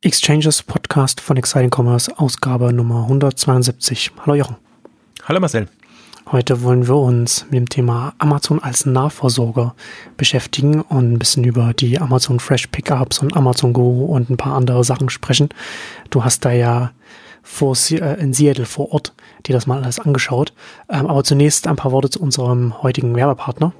Exchanges Podcast von Exciting Commerce, Ausgabe Nummer 172. Hallo Jochen. Hallo Marcel. Heute wollen wir uns mit dem Thema Amazon als Nahversorger beschäftigen und ein bisschen über die Amazon Fresh Pickups und Amazon Go und ein paar andere Sachen sprechen. Du hast da ja vor, äh, in Seattle vor Ort dir das mal alles angeschaut. Ähm, aber zunächst ein paar Worte zu unserem heutigen Werbepartner.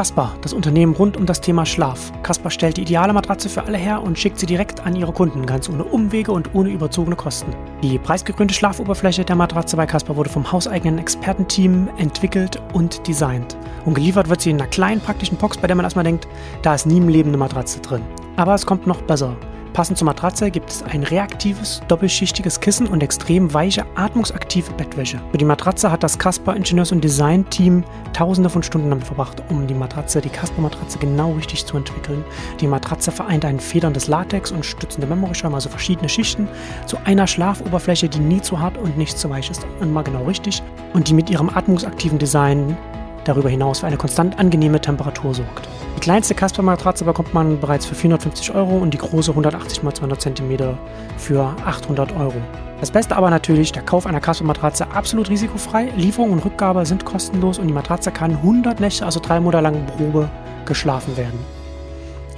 Kasper, das Unternehmen rund um das Thema Schlaf. Kasper stellt die ideale Matratze für alle her und schickt sie direkt an ihre Kunden, ganz ohne Umwege und ohne überzogene Kosten. Die preisgekrönte Schlafoberfläche der Matratze bei Kasper wurde vom hauseigenen Expertenteam entwickelt und designt. Und geliefert wird sie in einer kleinen praktischen Box, bei der man erstmal denkt, da ist nie im Leben eine Matratze drin. Aber es kommt noch besser. Passend zur Matratze gibt es ein reaktives, doppelschichtiges Kissen und extrem weiche, atmungsaktive Bettwäsche. Für die Matratze hat das Casper Ingenieurs- und Design-Team tausende von Stunden damit verbracht, um die Matratze, die Casper-Matratze genau richtig zu entwickeln. Die Matratze vereint ein federndes Latex und stützende Memory-Schirm, also verschiedene Schichten, zu einer Schlafoberfläche, die nie zu hart und nicht zu weich ist, immer genau richtig und die mit ihrem atmungsaktiven Design darüber hinaus für eine konstant angenehme Temperatur sorgt. Die kleinste Casper-Matratze bekommt man bereits für 450 Euro und die große 180 x 200 cm für 800 Euro. Das Beste aber natürlich, der Kauf einer Casper-Matratze absolut risikofrei, Lieferung und Rückgabe sind kostenlos und die Matratze kann 100 Nächte, also drei Monate lang Probe, geschlafen werden.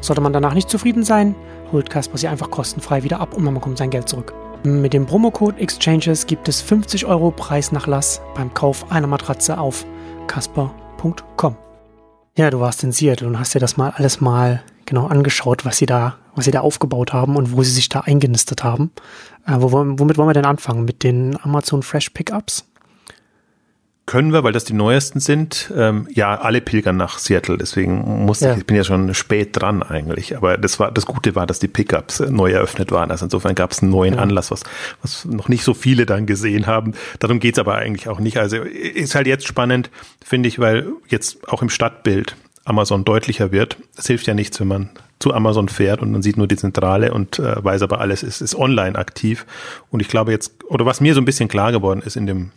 Sollte man danach nicht zufrieden sein, holt Casper sie einfach kostenfrei wieder ab und man bekommt sein Geld zurück. Mit dem Promocode Exchanges gibt es 50 Euro Preisnachlass beim Kauf einer Matratze auf casper.com. Ja, du warst in Seattle und hast dir das mal alles mal genau angeschaut, was sie da, was sie da aufgebaut haben und wo sie sich da eingenistet haben. Äh, womit wollen wir denn anfangen? Mit den Amazon Fresh Pickups? Können wir, weil das die neuesten sind. Ähm, ja, alle pilgern nach Seattle, deswegen musste ja. ich, ich bin ja schon spät dran eigentlich. Aber das war das Gute war, dass die Pickups neu eröffnet waren. Also insofern gab es einen neuen ja. Anlass, was, was noch nicht so viele dann gesehen haben. Darum geht's aber eigentlich auch nicht. Also ist halt jetzt spannend, finde ich, weil jetzt auch im Stadtbild Amazon deutlicher wird. Es hilft ja nichts, wenn man zu Amazon fährt und man sieht nur die Zentrale und äh, weiß aber alles ist, ist online aktiv. Und ich glaube jetzt, oder was mir so ein bisschen klar geworden ist in dem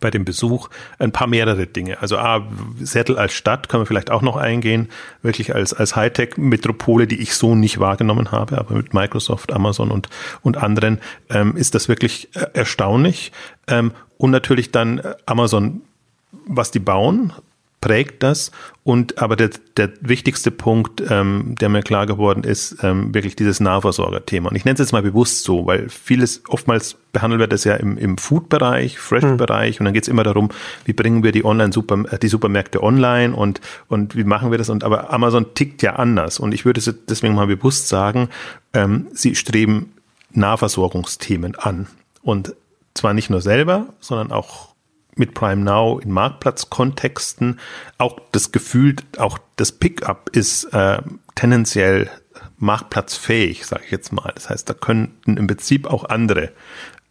bei dem Besuch ein paar mehrere Dinge. Also A, Seattle als Stadt können wir vielleicht auch noch eingehen, wirklich als, als Hightech-Metropole, die ich so nicht wahrgenommen habe, aber mit Microsoft, Amazon und, und anderen ähm, ist das wirklich äh, erstaunlich. Ähm, und natürlich dann äh, Amazon, was die bauen, prägt das. Und aber der, der wichtigste Punkt, ähm, der mir klar geworden ist, ähm, wirklich dieses Nahversorger-Thema. Und ich nenne es jetzt mal bewusst so, weil vieles oftmals behandelt wird das ja im, im Food-Bereich, Fresh-Bereich, hm. und dann geht es immer darum, wie bringen wir die Online-Super, äh, die Supermärkte online und und wie machen wir das? Und aber Amazon tickt ja anders. Und ich würde deswegen mal bewusst sagen, ähm, sie streben Nahversorgungsthemen an. Und zwar nicht nur selber, sondern auch mit Prime Now in Marktplatzkontexten auch das Gefühl, auch das Pickup ist äh, tendenziell marktplatzfähig, sage ich jetzt mal. Das heißt, da könnten im Prinzip auch andere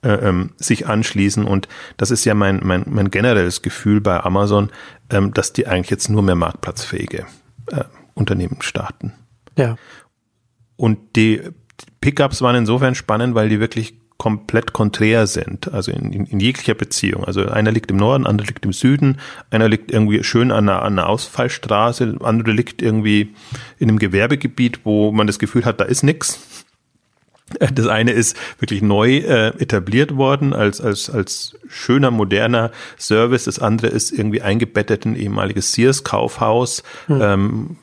äh, ähm, sich anschließen und das ist ja mein, mein, mein generelles Gefühl bei Amazon, ähm, dass die eigentlich jetzt nur mehr marktplatzfähige äh, Unternehmen starten. Ja. Und die Pickups waren insofern spannend, weil die wirklich komplett konträr sind, also in, in, in, jeglicher Beziehung. Also einer liegt im Norden, andere liegt im Süden, einer liegt irgendwie schön an einer, an einer Ausfallstraße, andere liegt irgendwie in einem Gewerbegebiet, wo man das Gefühl hat, da ist nix. Das eine ist wirklich neu äh, etabliert worden als, als, als schöner, moderner Service. Das andere ist irgendwie eingebettet in ehemaliges Sears-Kaufhaus. Hm. Ähm,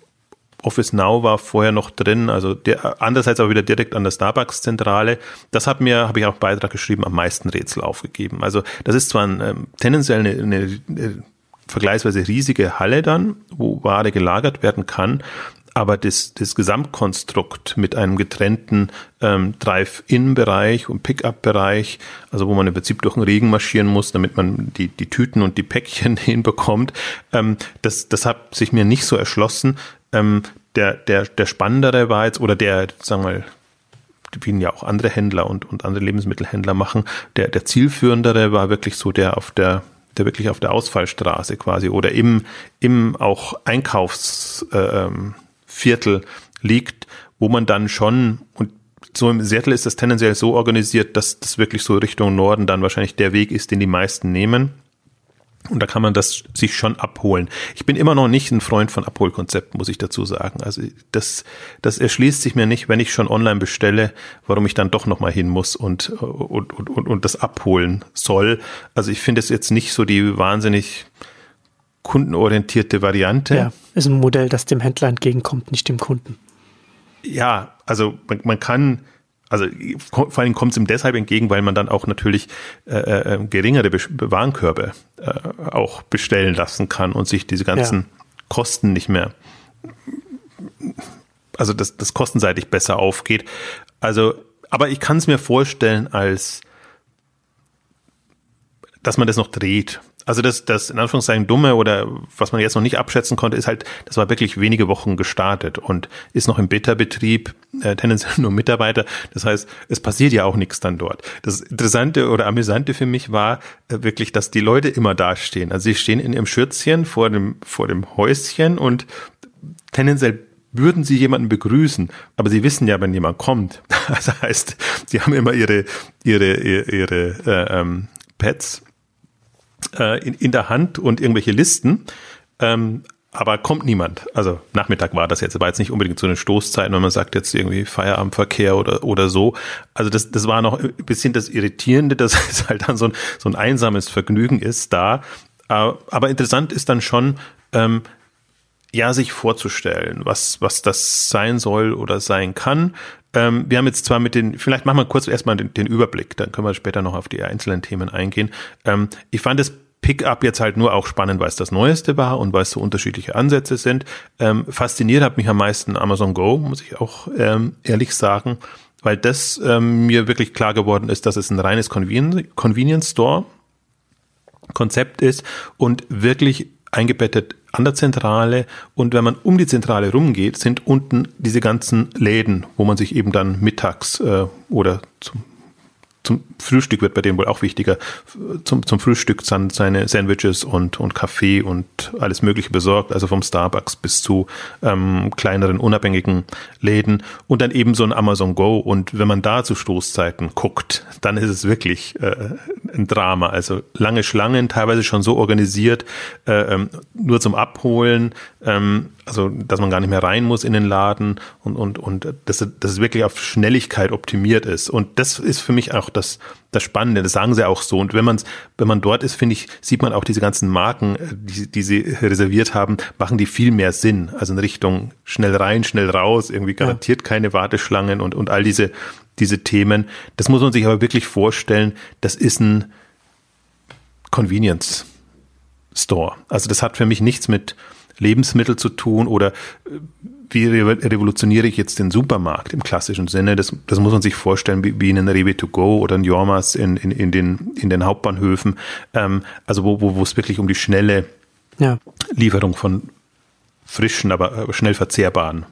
Office Now war vorher noch drin, also der, andererseits auch wieder direkt an der Starbucks-Zentrale. Das hat mir, habe ich auch Beitrag geschrieben, am meisten Rätsel aufgegeben. Also das ist zwar ein, ähm, tendenziell eine, eine, eine vergleichsweise riesige Halle dann, wo Ware gelagert werden kann, aber das, das Gesamtkonstrukt mit einem getrennten ähm, Drive-In-Bereich und Pick-up-Bereich, also wo man im Prinzip durch den Regen marschieren muss, damit man die, die Tüten und die Päckchen hinbekommt, ähm, das, das hat sich mir nicht so erschlossen. Ähm, der, der, der spannendere war jetzt, oder der, sagen wir mal, wie ihn ja auch andere Händler und, und andere Lebensmittelhändler machen, der, der zielführendere war wirklich so der auf der, der wirklich auf der Ausfallstraße quasi oder im, im auch Einkaufsviertel äh, liegt, wo man dann schon, und so im Seattle ist das tendenziell so organisiert, dass das wirklich so Richtung Norden dann wahrscheinlich der Weg ist, den die meisten nehmen Und da kann man das sich schon abholen. Ich bin immer noch nicht ein Freund von Abholkonzepten, muss ich dazu sagen. Also das, das erschließt sich mir nicht, wenn ich schon online bestelle, warum ich dann doch nochmal hin muss und, und, und, und, und das abholen soll. Also ich finde es jetzt nicht so die wahnsinnig kundenorientierte Variante. Ja, ist ein Modell, das dem Händler entgegenkommt, nicht dem Kunden. Ja, also man, man kann also vor allem kommt es ihm deshalb entgegen, weil man dann auch natürlich äh, äh, geringere Be Warenkörbe äh, auch bestellen lassen kann und sich diese ganzen ja. Kosten nicht mehr, also das, das kostenseitig besser aufgeht. Also, aber ich kann es mir vorstellen, als dass man das noch dreht. Also das, das in Anführungszeichen dumme oder was man jetzt noch nicht abschätzen konnte, ist halt, das war wirklich wenige Wochen gestartet und ist noch im Beta-Betrieb, äh, tendenziell nur Mitarbeiter. Das heißt, es passiert ja auch nichts dann dort. Das Interessante oder Amüsante für mich war äh, wirklich, dass die Leute immer dastehen. Also sie stehen in ihrem Schürzchen vor dem, vor dem Häuschen und tendenziell würden sie jemanden begrüßen, aber sie wissen ja, wenn jemand kommt. Das heißt, sie haben immer ihre, ihre, ihre, ihre äh, ähm, Pets äh, in, in der Hand und irgendwelche Listen. Ähm, aber kommt niemand. Also Nachmittag war das jetzt, war jetzt nicht unbedingt so eine Stoßzeit, wenn man sagt jetzt irgendwie Feierabendverkehr oder, oder so. Also das, das war noch ein bisschen das Irritierende, dass es halt dann so ein, so ein einsames Vergnügen ist da. Äh, aber interessant ist dann schon, ähm, ja, sich vorzustellen, was, was das sein soll oder sein kann. Ähm, wir haben jetzt zwar mit den, vielleicht machen wir kurz erstmal den, den Überblick, dann können wir später noch auf die einzelnen Themen eingehen. Ähm, ich fand es Pickup jetzt halt nur auch spannend, weil es das Neueste war und weil es so unterschiedliche Ansätze sind. Ähm, fasziniert hat mich am meisten Amazon Go, muss ich auch ähm, ehrlich sagen, weil das ähm, mir wirklich klar geworden ist, dass es ein reines Conven Convenience Store Konzept ist und wirklich eingebettet an der Zentrale und wenn man um die Zentrale rumgeht, sind unten diese ganzen Läden, wo man sich eben dann mittags äh, oder zum zum Frühstück wird bei denen wohl auch wichtiger, zum, zum Frühstück dann seine Sandwiches und, und Kaffee und alles Mögliche besorgt, also vom Starbucks bis zu ähm, kleineren unabhängigen Läden und dann eben so ein Amazon Go. Und wenn man da zu Stoßzeiten guckt, dann ist es wirklich äh, ein Drama. Also lange Schlangen, teilweise schon so organisiert, äh, ähm, nur zum Abholen, ähm, also dass man gar nicht mehr rein muss in den Laden und, und, und dass, dass es wirklich auf Schnelligkeit optimiert ist. Und das ist für mich auch das, das Spannende, das sagen sie auch so. Und wenn man wenn man dort ist, finde ich, sieht man auch diese ganzen Marken, äh, die, die sie reserviert haben, machen die viel mehr Sinn. Also in Richtung schnell rein, schnell raus, irgendwie garantiert ja. keine Warteschlangen und, und all diese, diese Themen. Das muss man sich aber wirklich vorstellen, das ist ein Convenience Store. Also das hat für mich nichts mit Lebensmittel zu tun oder äh, wie revolutioniere ich jetzt den Supermarkt im klassischen Sinne? Das, das muss man sich vorstellen, wie, wie in Rewe to go oder ein Jormas in, in, in, den, in den Hauptbahnhöfen. Ähm, also wo, wo, wo es wirklich um die schnelle ja. Lieferung von frischen, aber schnell verzehrbaren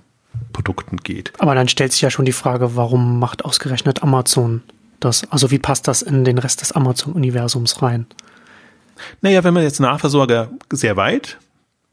Produkten geht. Aber dann stellt sich ja schon die Frage, warum macht ausgerechnet Amazon das? Also wie passt das in den Rest des Amazon-Universums rein? Naja, wenn man jetzt Nahversorger sehr weit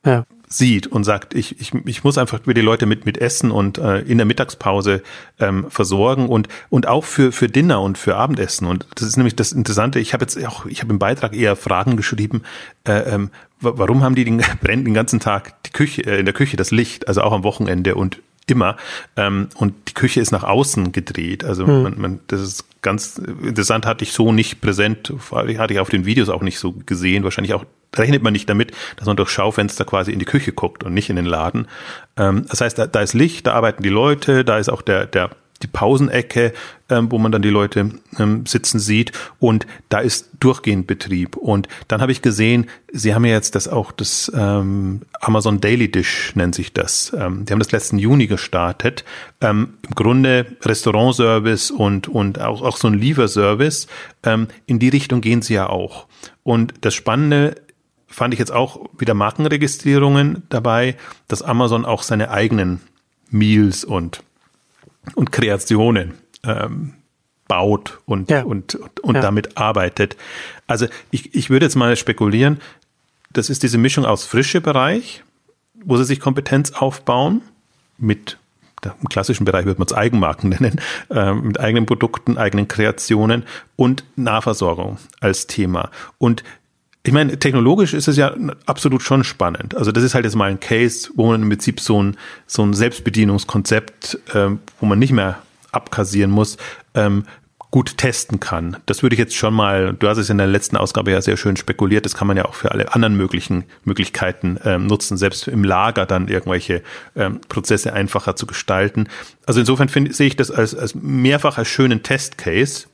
ja. Sieht und sagt, ich, ich, ich muss einfach die Leute mit, mit Essen und äh, in der Mittagspause ähm, versorgen und, und auch für, für Dinner und für Abendessen. Und das ist nämlich das Interessante, ich habe jetzt auch, ich habe im Beitrag eher Fragen geschrieben, äh, ähm, warum haben die den, brennen den ganzen Tag die Küche, äh, in der Küche das Licht, also auch am Wochenende und immer. Ähm, und die Küche ist nach außen gedreht. Also hm. man, man, das ist ganz interessant, hatte ich so nicht präsent, hatte ich auf den Videos auch nicht so gesehen. Wahrscheinlich auch rechnet man nicht damit, dass man durch Schaufenster quasi in die Küche guckt und nicht in den Laden. Ähm, das heißt, da, da ist Licht, da arbeiten die Leute, da ist auch der, der die Pausenecke, ähm, wo man dann die Leute ähm, sitzen sieht und da ist durchgehend Betrieb. Und dann habe ich gesehen, sie haben ja jetzt das auch das ähm, Amazon Daily Dish nennt sich das. Ähm, die haben das letzten Juni gestartet. Ähm, Im Grunde Restaurantservice und und auch auch so ein Lieferservice. Ähm, in die Richtung gehen sie ja auch. Und das Spannende fand ich jetzt auch wieder Markenregistrierungen dabei, dass Amazon auch seine eigenen Meals und und Kreationen ähm, baut und, ja. und, und, und ja. damit arbeitet. Also ich, ich würde jetzt mal spekulieren, das ist diese Mischung aus frische Bereich, wo sie sich Kompetenz aufbauen, mit im klassischen Bereich würde man es Eigenmarken nennen, äh, mit eigenen Produkten, eigenen Kreationen und Nahversorgung als Thema. Und ich meine, technologisch ist es ja absolut schon spannend. Also das ist halt jetzt mal ein Case, wo man im Prinzip so ein, so ein Selbstbedienungskonzept, ähm, wo man nicht mehr abkassieren muss, ähm, gut testen kann. Das würde ich jetzt schon mal, du hast es in der letzten Ausgabe ja sehr schön spekuliert, das kann man ja auch für alle anderen möglichen Möglichkeiten ähm, nutzen, selbst im Lager dann irgendwelche ähm, Prozesse einfacher zu gestalten. Also insofern finde sehe ich das als, als mehrfach als schönen Testcase.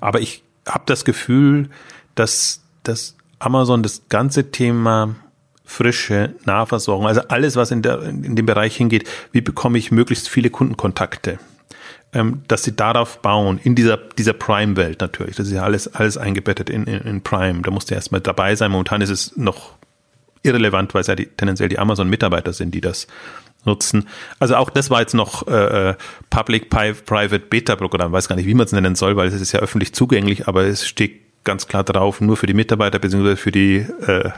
Aber ich habe das Gefühl, dass, dass Amazon das ganze Thema frische Nahversorgung, also alles, was in, der, in dem Bereich hingeht, wie bekomme ich möglichst viele Kundenkontakte, ähm, dass sie darauf bauen, in dieser, dieser Prime-Welt natürlich. Das ist ja alles, alles eingebettet in, in, in Prime. Da musst du erstmal dabei sein. Momentan ist es noch irrelevant, weil es ja die, tendenziell die Amazon-Mitarbeiter sind, die das nutzen. Also auch das war jetzt noch äh, äh Public-Private Beta-Programm, weiß gar nicht, wie man es nennen soll, weil es ist ja öffentlich zugänglich, aber es steht ganz klar drauf, nur für die Mitarbeiter bzw. für die äh,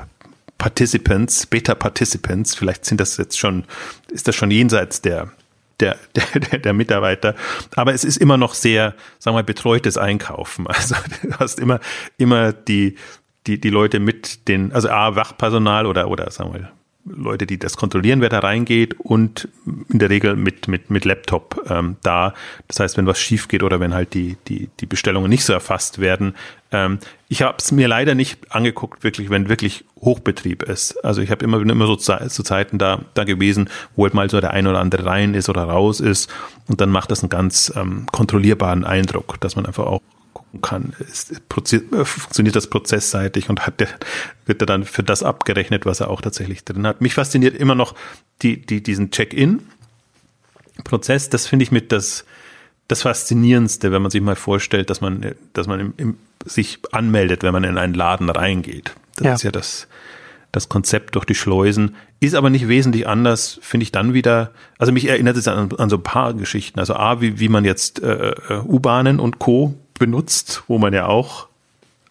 Participants, Beta-Participants, vielleicht sind das jetzt schon, ist das schon jenseits der, der, der, der Mitarbeiter. Aber es ist immer noch sehr, sagen wir mal, betreutes Einkaufen. Also du hast immer, immer die, die, die Leute mit den, also A, Wachpersonal oder, oder sagen wir Leute, die das kontrollieren, wer da reingeht und in der Regel mit, mit, mit Laptop ähm, da. Das heißt, wenn was schief geht oder wenn halt die, die, die Bestellungen nicht so erfasst werden. Ähm, ich habe es mir leider nicht angeguckt, wirklich, wenn wirklich Hochbetrieb ist. Also ich habe immer, bin immer so zu, zu Zeiten da, da gewesen, wo halt mal so der ein oder andere rein ist oder raus ist. Und dann macht das einen ganz ähm, kontrollierbaren Eindruck, dass man einfach auch gucken kann, ist, äh, funktioniert das prozessseitig und hat der, wird er dann für das abgerechnet, was er auch tatsächlich drin hat. Mich fasziniert immer noch die, die, diesen Check-in-Prozess. Das finde ich mit das, das Faszinierendste, wenn man sich mal vorstellt, dass man, dass man im, im, sich anmeldet, wenn man in einen Laden reingeht. Das ja. ist ja das, das Konzept durch die Schleusen. Ist aber nicht wesentlich anders, finde ich dann wieder. Also mich erinnert es an, an so ein paar Geschichten. Also A, wie, wie man jetzt äh, äh U-Bahnen und Co benutzt, wo man ja auch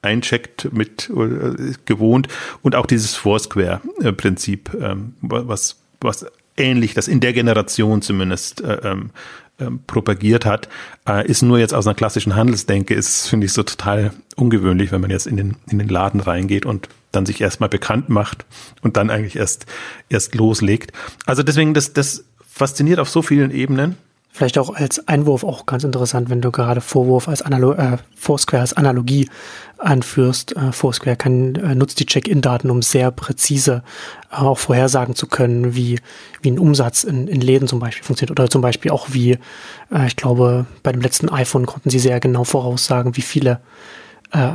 eincheckt mit äh, gewohnt und auch dieses Foursquare-Prinzip, ähm, was, was ähnlich, das in der Generation zumindest äh, ähm, ähm, propagiert hat, äh, ist nur jetzt aus einer klassischen Handelsdenke, ist, finde ich, so total ungewöhnlich, wenn man jetzt in den, in den Laden reingeht und dann sich erstmal bekannt macht und dann eigentlich erst, erst loslegt. Also deswegen, das, das fasziniert auf so vielen Ebenen. Vielleicht auch als Einwurf auch ganz interessant, wenn du gerade Vorwurf als Analo äh, Foursquare als Analogie anführst. Äh, Foursquare kann, äh, nutzt die Check-in-Daten, um sehr präzise äh, auch vorhersagen zu können, wie, wie ein Umsatz in, in Läden zum Beispiel funktioniert. Oder zum Beispiel auch wie, äh, ich glaube, bei dem letzten iPhone konnten sie sehr genau voraussagen, wie viele äh,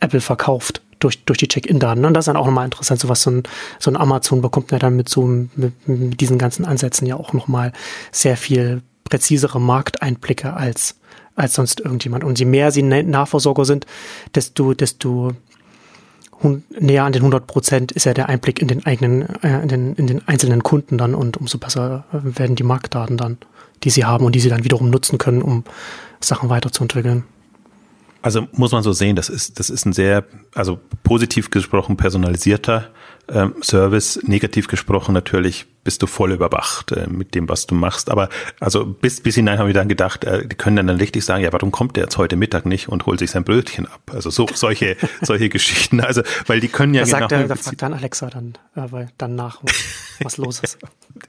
Apple verkauft durch, durch die Check-in-Daten. Und das ist dann auch nochmal interessant, so was so ein, so ein Amazon bekommt ja dann mit so mit, mit diesen ganzen Ansätzen ja auch nochmal sehr viel präzisere Markteinblicke als, als sonst irgendjemand. Und je mehr sie Nahversorger sind, desto, desto näher an den 100 Prozent ist ja der Einblick in den eigenen, äh, in, den, in den einzelnen Kunden dann und umso besser werden die Marktdaten dann, die sie haben und die sie dann wiederum nutzen können, um Sachen weiterzuentwickeln. Also muss man so sehen, das ist, das ist ein sehr, also positiv gesprochen personalisierter ähm, Service, negativ gesprochen natürlich bist du voll überwacht äh, mit dem, was du machst. Aber also bis, bis hinein haben wir dann gedacht, äh, die können dann, richtig sagen, ja, warum kommt der jetzt heute Mittag nicht und holt sich sein Brötchen ab? Also so solche solche Geschichten. Also weil die können ja da genau. Sagt der, da fragt dann Alexa dann, äh, dann nach, was los ist.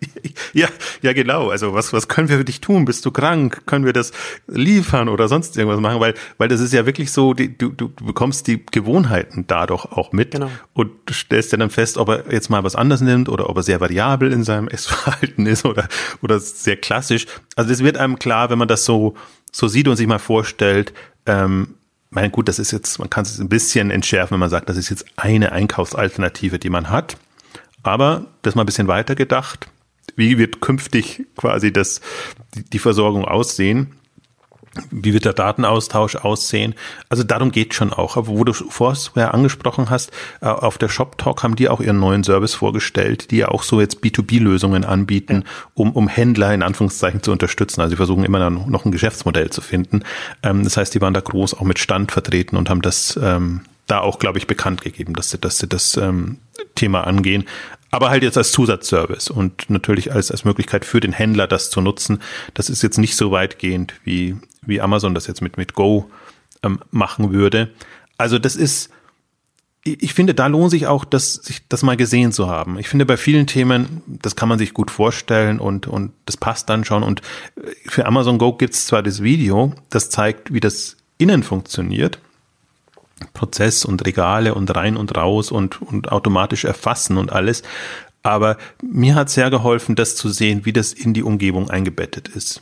ja, ja genau. Also was was können wir für dich tun? Bist du krank? Können wir das liefern oder sonst irgendwas machen? Weil weil das ist ja wirklich so, die, du du bekommst die Gewohnheiten dadurch auch mit genau. und du stellst ja dann fest, ob er jetzt mal was anderes nimmt oder ob er sehr variabel in seinem Essverhalten ist oder, oder sehr klassisch. Also das wird einem klar, wenn man das so, so sieht und sich mal vorstellt, ähm, mein gut, das ist jetzt, man kann es ein bisschen entschärfen, wenn man sagt, das ist jetzt eine Einkaufsalternative, die man hat. Aber das mal ein bisschen weiter gedacht. Wie wird künftig quasi das, die Versorgung aussehen? Wie wird der Datenaustausch aussehen? Also darum geht schon auch. Aber wo du vorher angesprochen hast, äh, auf der Shop Talk haben die auch ihren neuen Service vorgestellt, die ja auch so jetzt B2B-Lösungen anbieten, um, um Händler in Anführungszeichen zu unterstützen. Also sie versuchen immer noch ein Geschäftsmodell zu finden. Ähm, das heißt, die waren da groß auch mit Stand vertreten und haben das ähm, da auch, glaube ich, bekannt gegeben, dass sie, dass sie das ähm, Thema angehen aber halt jetzt als Zusatzservice und natürlich als, als Möglichkeit für den Händler das zu nutzen. Das ist jetzt nicht so weitgehend, wie, wie Amazon das jetzt mit, mit Go ähm, machen würde. Also das ist, ich finde, da lohnt sich auch, das, sich das mal gesehen zu haben. Ich finde, bei vielen Themen, das kann man sich gut vorstellen und, und das passt dann schon. Und für Amazon Go gibt es zwar das Video, das zeigt, wie das innen funktioniert. Prozess und Regale und rein und raus und, und automatisch erfassen und alles. Aber mir hat sehr geholfen, das zu sehen, wie das in die Umgebung eingebettet ist.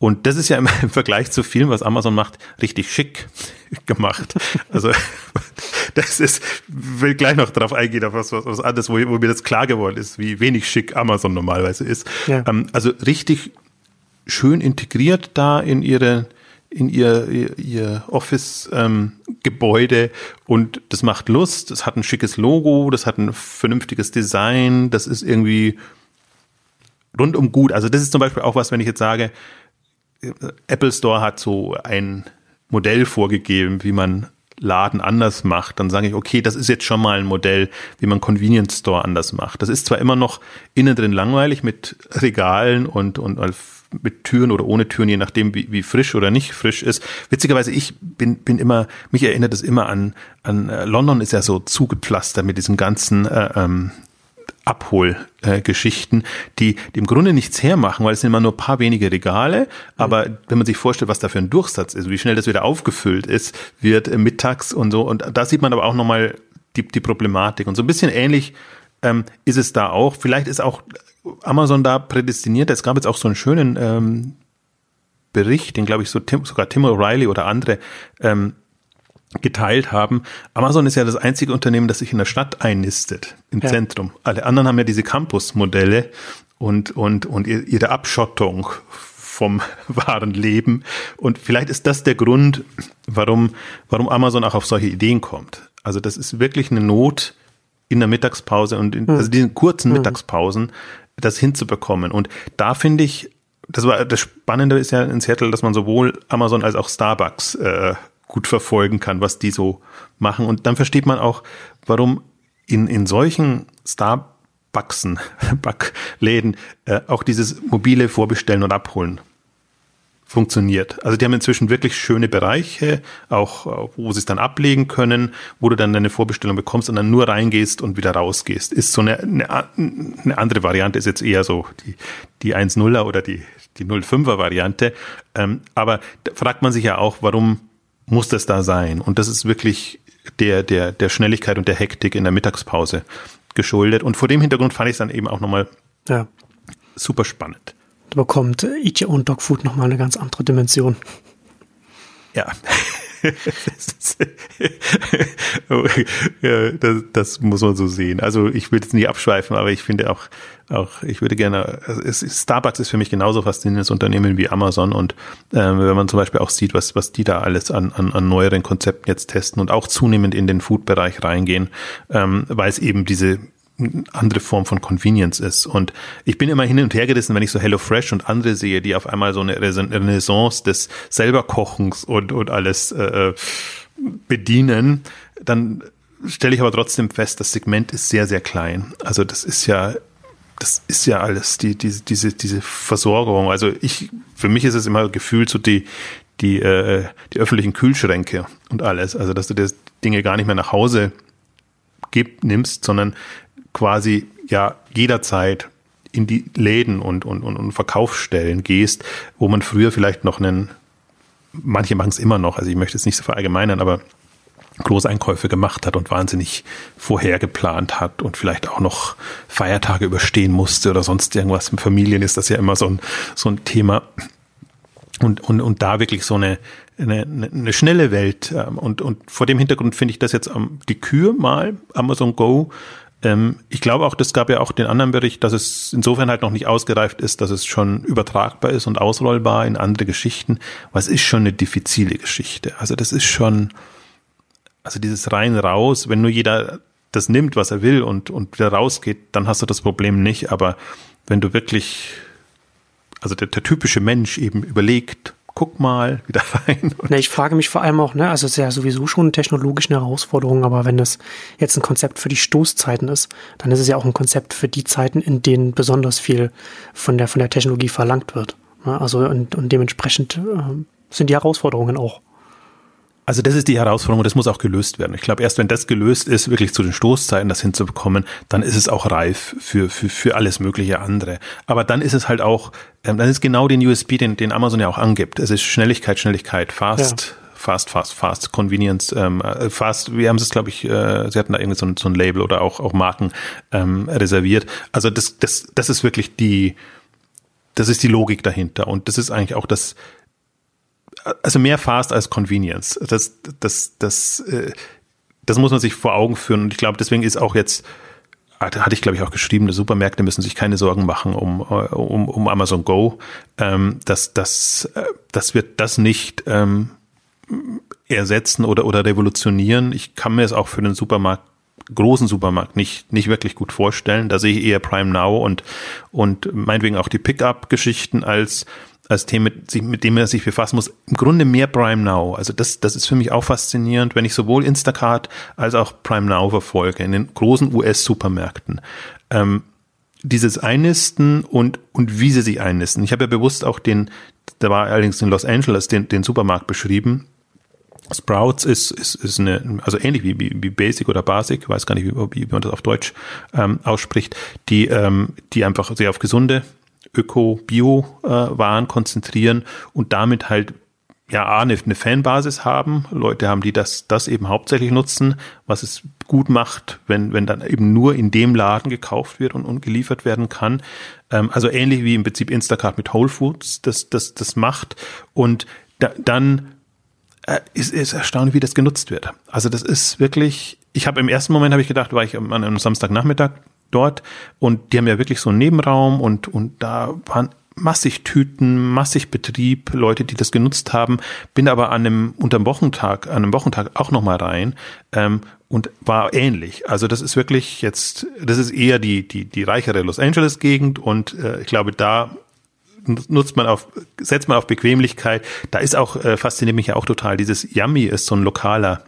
Und das ist ja im Vergleich zu vielen, was Amazon macht, richtig schick gemacht. Also das ist, will gleich noch darauf eingehen, auf was, was, was anderes, wo, wo mir das klar geworden ist, wie wenig schick Amazon normalerweise ist. Ja. Ähm, also richtig schön integriert da in ihre in ihr, ihr, ihr Office-Gebäude ähm, und das macht Lust, das hat ein schickes Logo, das hat ein vernünftiges Design, das ist irgendwie rundum gut. Also das ist zum Beispiel auch was, wenn ich jetzt sage, Apple Store hat so ein Modell vorgegeben, wie man Laden anders macht, dann sage ich, okay, das ist jetzt schon mal ein Modell, wie man Convenience Store anders macht. Das ist zwar immer noch innen drin langweilig mit Regalen und, und mit Türen oder ohne Türen, je nachdem, wie, wie frisch oder nicht frisch ist. Witzigerweise, ich bin, bin immer, mich erinnert es immer an, an äh, London ist ja so zugepflastert mit diesem ganzen äh, ähm, Abholgeschichten, äh, die, die im Grunde nichts hermachen, weil es sind immer nur ein paar wenige Regale. Aber mhm. wenn man sich vorstellt, was da für ein Durchsatz ist, wie schnell das wieder aufgefüllt ist, wird äh, mittags und so. Und da sieht man aber auch nochmal die, die Problematik. Und so ein bisschen ähnlich ähm, ist es da auch. Vielleicht ist auch Amazon da prädestiniert. Es gab jetzt auch so einen schönen ähm, Bericht, den glaube ich so Tim, sogar Tim O'Reilly oder andere ähm, geteilt haben. Amazon ist ja das einzige Unternehmen, das sich in der Stadt einnistet, im ja. Zentrum. Alle anderen haben ja diese Campus-Modelle und, und, und ihre Abschottung vom wahren Leben. Und vielleicht ist das der Grund, warum, warum Amazon auch auf solche Ideen kommt. Also das ist wirklich eine Not in der Mittagspause und in, hm. also diesen kurzen hm. Mittagspausen, das hinzubekommen. Und da finde ich, das war das Spannende ist ja in Seattle, dass man sowohl Amazon als auch Starbucks äh, gut verfolgen kann, was die so machen. Und dann versteht man auch, warum in, in solchen Starbucksen, Backläden, äh, auch dieses mobile Vorbestellen und Abholen funktioniert. Also die haben inzwischen wirklich schöne Bereiche, auch wo sie es dann ablegen können, wo du dann deine Vorbestellung bekommst und dann nur reingehst und wieder rausgehst. Ist so eine, eine, eine andere Variante, ist jetzt eher so die, die 1.0er oder die, die 0.5er Variante. Ähm, aber fragt man sich ja auch, warum muss das da sein. Und das ist wirklich der, der, der Schnelligkeit und der Hektik in der Mittagspause geschuldet. Und vor dem Hintergrund fand ich es dann eben auch nochmal ja. super spannend. Da bekommt Eat Your Own Dog Food nochmal eine ganz andere Dimension. Ja. ja, das, das, muss man so sehen. Also ich will jetzt nie abschweifen, aber ich finde auch, auch ich würde gerne, also es, Starbucks ist für mich genauso faszinierendes Unternehmen wie Amazon und äh, wenn man zum Beispiel auch sieht, was, was die da alles an, an, an neueren Konzepten jetzt testen und auch zunehmend in den Food-Bereich reingehen, ähm, weil es eben diese andere Form von Convenience ist. Und ich bin immer hin und her gerissen, wenn ich so HelloFresh und andere sehe, die auf einmal so eine Renaissance des selberkochens und, und alles äh, bedienen, dann stelle ich aber trotzdem fest, das Segment ist sehr, sehr klein. Also das ist ja, das ist ja alles, die, die, diese, diese Versorgung. Also ich, für mich ist es immer gefühlt so die, die, äh, die öffentlichen Kühlschränke und alles. Also dass du das Dinge gar nicht mehr nach Hause gib, nimmst, sondern quasi ja jederzeit in die Läden und, und, und, und Verkaufsstellen gehst, wo man früher vielleicht noch einen, manche machen es immer noch, also ich möchte es nicht so verallgemeinern, aber Großeinkäufe gemacht hat und wahnsinnig vorher geplant hat und vielleicht auch noch Feiertage überstehen musste oder sonst irgendwas. In Familien ist das ja immer so ein, so ein Thema. Und, und, und da wirklich so eine, eine, eine schnelle Welt. Ähm, und, und vor dem Hintergrund finde ich das jetzt die Kür mal, Amazon Go, ich glaube auch, das gab ja auch den anderen Bericht, dass es insofern halt noch nicht ausgereift ist, dass es schon übertragbar ist und ausrollbar in andere Geschichten, weil es ist schon eine diffizile Geschichte. Also das ist schon, also dieses rein raus, wenn nur jeder das nimmt, was er will und, und wieder rausgeht, dann hast du das Problem nicht. Aber wenn du wirklich, also der, der typische Mensch eben überlegt, guck mal wieder rein. Ne, ich frage mich vor allem auch, ne, also es ist ja sowieso schon technologisch eine Herausforderung, aber wenn das jetzt ein Konzept für die Stoßzeiten ist, dann ist es ja auch ein Konzept für die Zeiten, in denen besonders viel von der, von der Technologie verlangt wird. Ne, also und, und dementsprechend äh, sind die Herausforderungen auch. Also das ist die Herausforderung und das muss auch gelöst werden. Ich glaube, erst wenn das gelöst ist, wirklich zu den Stoßzeiten das hinzubekommen, dann ist es auch reif für, für, für alles mögliche andere. Aber dann ist es halt auch, ähm, dann ist genau den USB, den, den Amazon ja auch angibt. Es ist Schnelligkeit, Schnelligkeit, fast, ja. Fast, fast, fast, Convenience, ähm, äh, fast, wir haben es, glaube ich, äh, sie hatten da irgendwie so ein, so ein Label oder auch, auch Marken ähm, reserviert. Also das, das, das ist wirklich die, das ist die Logik dahinter. Und das ist eigentlich auch das, also mehr Fast als Convenience. Das, das, das, äh, das muss man sich vor Augen führen. Und ich glaube, deswegen ist auch jetzt, hatte ich glaube ich auch geschrieben, die Supermärkte müssen sich keine Sorgen machen um, um, um Amazon Go. Ähm, das, das, äh, das wird das nicht ähm, ersetzen oder, oder revolutionieren. Ich kann mir es auch für den Supermarkt großen Supermarkt nicht, nicht wirklich gut vorstellen. Da sehe ich eher Prime Now und, und meinetwegen auch die Pickup-Geschichten als, als Thema, mit, mit dem er sich befassen muss. Im Grunde mehr Prime Now. Also das, das ist für mich auch faszinierend, wenn ich sowohl Instacart als auch Prime Now verfolge in den großen US-Supermärkten. Ähm, dieses Einnisten und, und wie sie sich einnisten. Ich habe ja bewusst auch den, da war allerdings in Los Angeles, den, den Supermarkt beschrieben, Sprouts ist, ist, ist eine, also ähnlich wie, wie, wie Basic oder Basic, weiß gar nicht, wie, wie man das auf Deutsch ähm, ausspricht, die, ähm, die einfach sehr auf gesunde Öko-Bio-Waren äh, konzentrieren und damit halt ja eine, eine Fanbasis haben, Leute haben, die das, das eben hauptsächlich nutzen, was es gut macht, wenn, wenn dann eben nur in dem Laden gekauft wird und, und geliefert werden kann. Ähm, also ähnlich wie im Prinzip Instacart mit Whole Foods das, das, das macht. Und da, dann äh, ist, ist erstaunlich, wie das genutzt wird. Also das ist wirklich, ich habe im ersten Moment habe ich gedacht, war ich an einem Samstagnachmittag dort und die haben ja wirklich so einen Nebenraum und, und da waren massig Tüten, massig Betrieb, Leute, die das genutzt haben, bin aber an einem unterm Wochentag, an einem Wochentag auch nochmal rein ähm, und war ähnlich. Also das ist wirklich jetzt, das ist eher die die die reichere Los Angeles Gegend und äh, ich glaube da nutzt man auf, setzt man auf Bequemlichkeit. Da ist auch, äh, fasziniert mich ja auch total, dieses Yummy ist so ein lokaler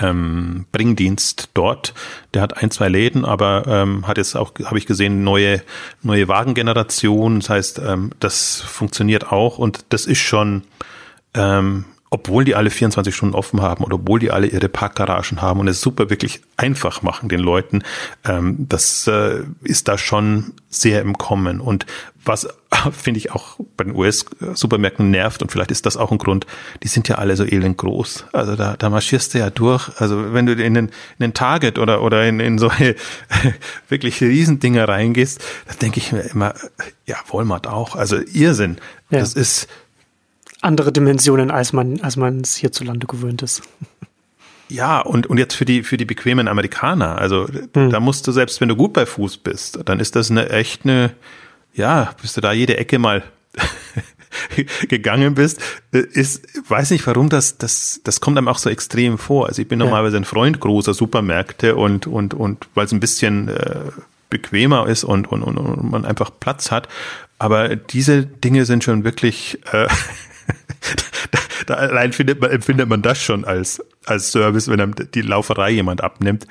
ähm, Bringdienst dort. Der hat ein, zwei Läden, aber ähm, hat jetzt auch, habe ich gesehen, neue, neue Wagengeneration. Das heißt, ähm, das funktioniert auch und das ist schon, ähm, obwohl die alle 24 Stunden offen haben oder obwohl die alle ihre Parkgaragen haben und es super wirklich einfach machen den Leuten, ähm, das äh, ist da schon sehr im Kommen. Und was finde ich auch bei den US-Supermärkten nervt und vielleicht ist das auch ein Grund, die sind ja alle so elend groß. Also da, da marschierst du ja durch. Also wenn du in den, in den Target oder, oder in, in solche wirklich Riesendinger reingehst, da denke ich mir immer, ja, Walmart auch. Also Irrsinn. Ja. Das ist, andere Dimensionen, als man, als man es hierzulande gewöhnt ist. Ja, und, und jetzt für die, für die bequemen Amerikaner. Also, hm. da musst du, selbst wenn du gut bei Fuß bist, dann ist das eine echt eine, ja, bist du da jede Ecke mal gegangen bist, ist, weiß nicht warum das, das, das kommt einem auch so extrem vor. Also ich bin normalerweise ein Freund großer Supermärkte und, und, und weil es ein bisschen äh, bequemer ist und, und, und, und man einfach Platz hat. Aber diese Dinge sind schon wirklich, äh, da allein findet man, empfindet man das schon als, als Service, wenn einem die Lauferei jemand abnimmt.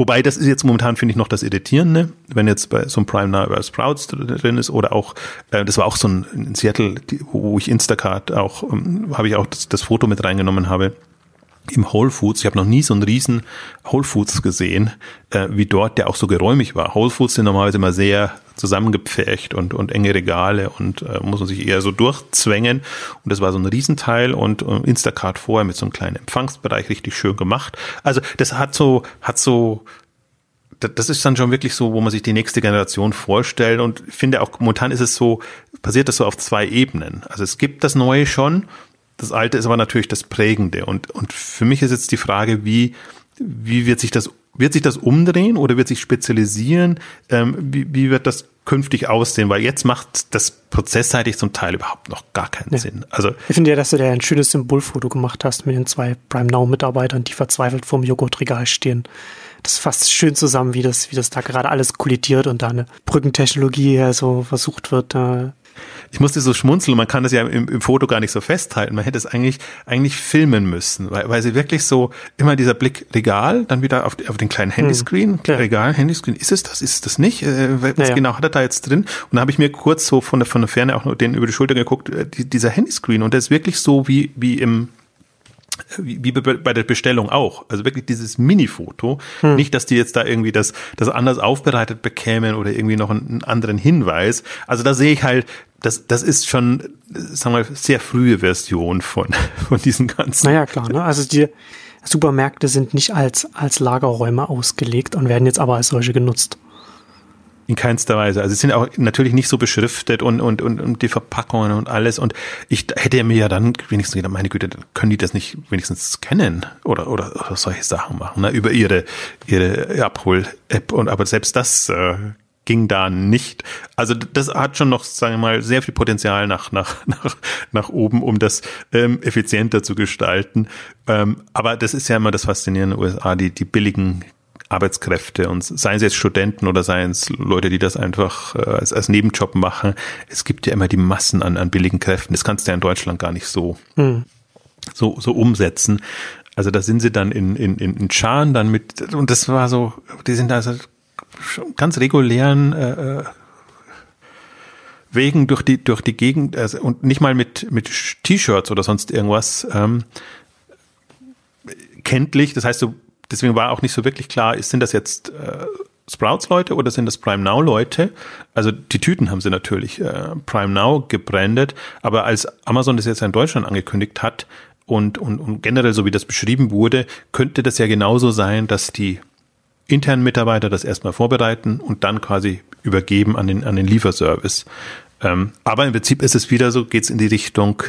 Wobei, das ist jetzt momentan, finde ich, noch das Irritierende, wenn jetzt bei so einem Prime Now über Sprouts drin ist oder auch, äh, das war auch so ein in Seattle, wo ich Instacart auch, ähm, habe ich auch das, das Foto mit reingenommen habe, im Whole Foods. Ich habe noch nie so einen riesen Whole Foods gesehen, äh, wie dort, der auch so geräumig war. Whole Foods sind normalerweise immer sehr zusammengepfercht und, und enge Regale und äh, muss man sich eher so durchzwängen. Und das war so ein Riesenteil und äh, Instacart vorher mit so einem kleinen Empfangsbereich richtig schön gemacht. Also das hat so, hat so, das ist dann schon wirklich so, wo man sich die nächste Generation vorstellt und finde auch momentan ist es so, passiert das so auf zwei Ebenen. Also es gibt das Neue schon, das Alte ist aber natürlich das Prägende und, und für mich ist jetzt die Frage, wie, wie wird sich das wird sich das umdrehen oder wird sich spezialisieren? Ähm, wie, wie wird das künftig aussehen? Weil jetzt macht das prozessseitig zum Teil überhaupt noch gar keinen ja. Sinn. Also ich finde ja, dass du da ein schönes Symbolfoto gemacht hast mit den zwei Prime Now Mitarbeitern, die verzweifelt vorm Joghurtregal stehen. Das fasst schön zusammen, wie das, wie das da gerade alles kollidiert und da eine Brückentechnologie so also versucht wird, da ich musste so schmunzeln, man kann das ja im, im, Foto gar nicht so festhalten. Man hätte es eigentlich, eigentlich filmen müssen, weil, weil sie wirklich so immer dieser Blick Regal, dann wieder auf, auf den kleinen Handyscreen, hm, ja. Regal, Handyscreen, ist es das, ist es das nicht? Äh, was ja, genau hat er da jetzt drin? Und da habe ich mir kurz so von der, von der Ferne auch nur den über die Schulter geguckt, äh, die, dieser Handyscreen und der ist wirklich so wie, wie im wie bei der Bestellung auch. Also wirklich dieses Mini-Foto. Hm. Nicht, dass die jetzt da irgendwie das, das anders aufbereitet bekämen oder irgendwie noch einen anderen Hinweis. Also da sehe ich halt, das, das ist schon, sagen wir, sehr frühe Version von, von diesen ganzen. Naja, klar, ne? Also die Supermärkte sind nicht als, als Lagerräume ausgelegt und werden jetzt aber als solche genutzt. In keinster Weise. Also sie sind auch natürlich nicht so beschriftet und, und, und, und die Verpackungen und alles. Und ich hätte mir ja dann wenigstens gedacht, meine Güte, können die das nicht wenigstens scannen oder, oder, oder solche Sachen machen, ne? über ihre, ihre Abhol-App. Und aber selbst das äh, ging da nicht. Also das hat schon noch, sagen wir mal, sehr viel Potenzial nach, nach, nach, nach oben, um das ähm, effizienter zu gestalten. Ähm, aber das ist ja immer das Faszinierende in den USA, die, die billigen Arbeitskräfte und seien es jetzt Studenten oder seien es Leute, die das einfach äh, als, als Nebenjob machen. Es gibt ja immer die Massen an, an billigen Kräften. Das kannst du ja in Deutschland gar nicht so, hm. so, so umsetzen. Also da sind sie dann in, in, in Scharen dann mit, und das war so, die sind also ganz regulären äh, äh, Wegen durch die, durch die Gegend also, und nicht mal mit, mit T-Shirts oder sonst irgendwas ähm, kenntlich. Das heißt, so deswegen war auch nicht so wirklich klar, sind das jetzt äh, Sprouts-Leute oder sind das Prime Now-Leute? Also die Tüten haben sie natürlich äh, Prime Now gebrandet, aber als Amazon das jetzt in Deutschland angekündigt hat und, und, und generell so wie das beschrieben wurde, könnte das ja genauso sein, dass die internen Mitarbeiter das erstmal vorbereiten und dann quasi übergeben an den, an den Lieferservice. Ähm, aber im Prinzip ist es wieder so, geht es in die Richtung,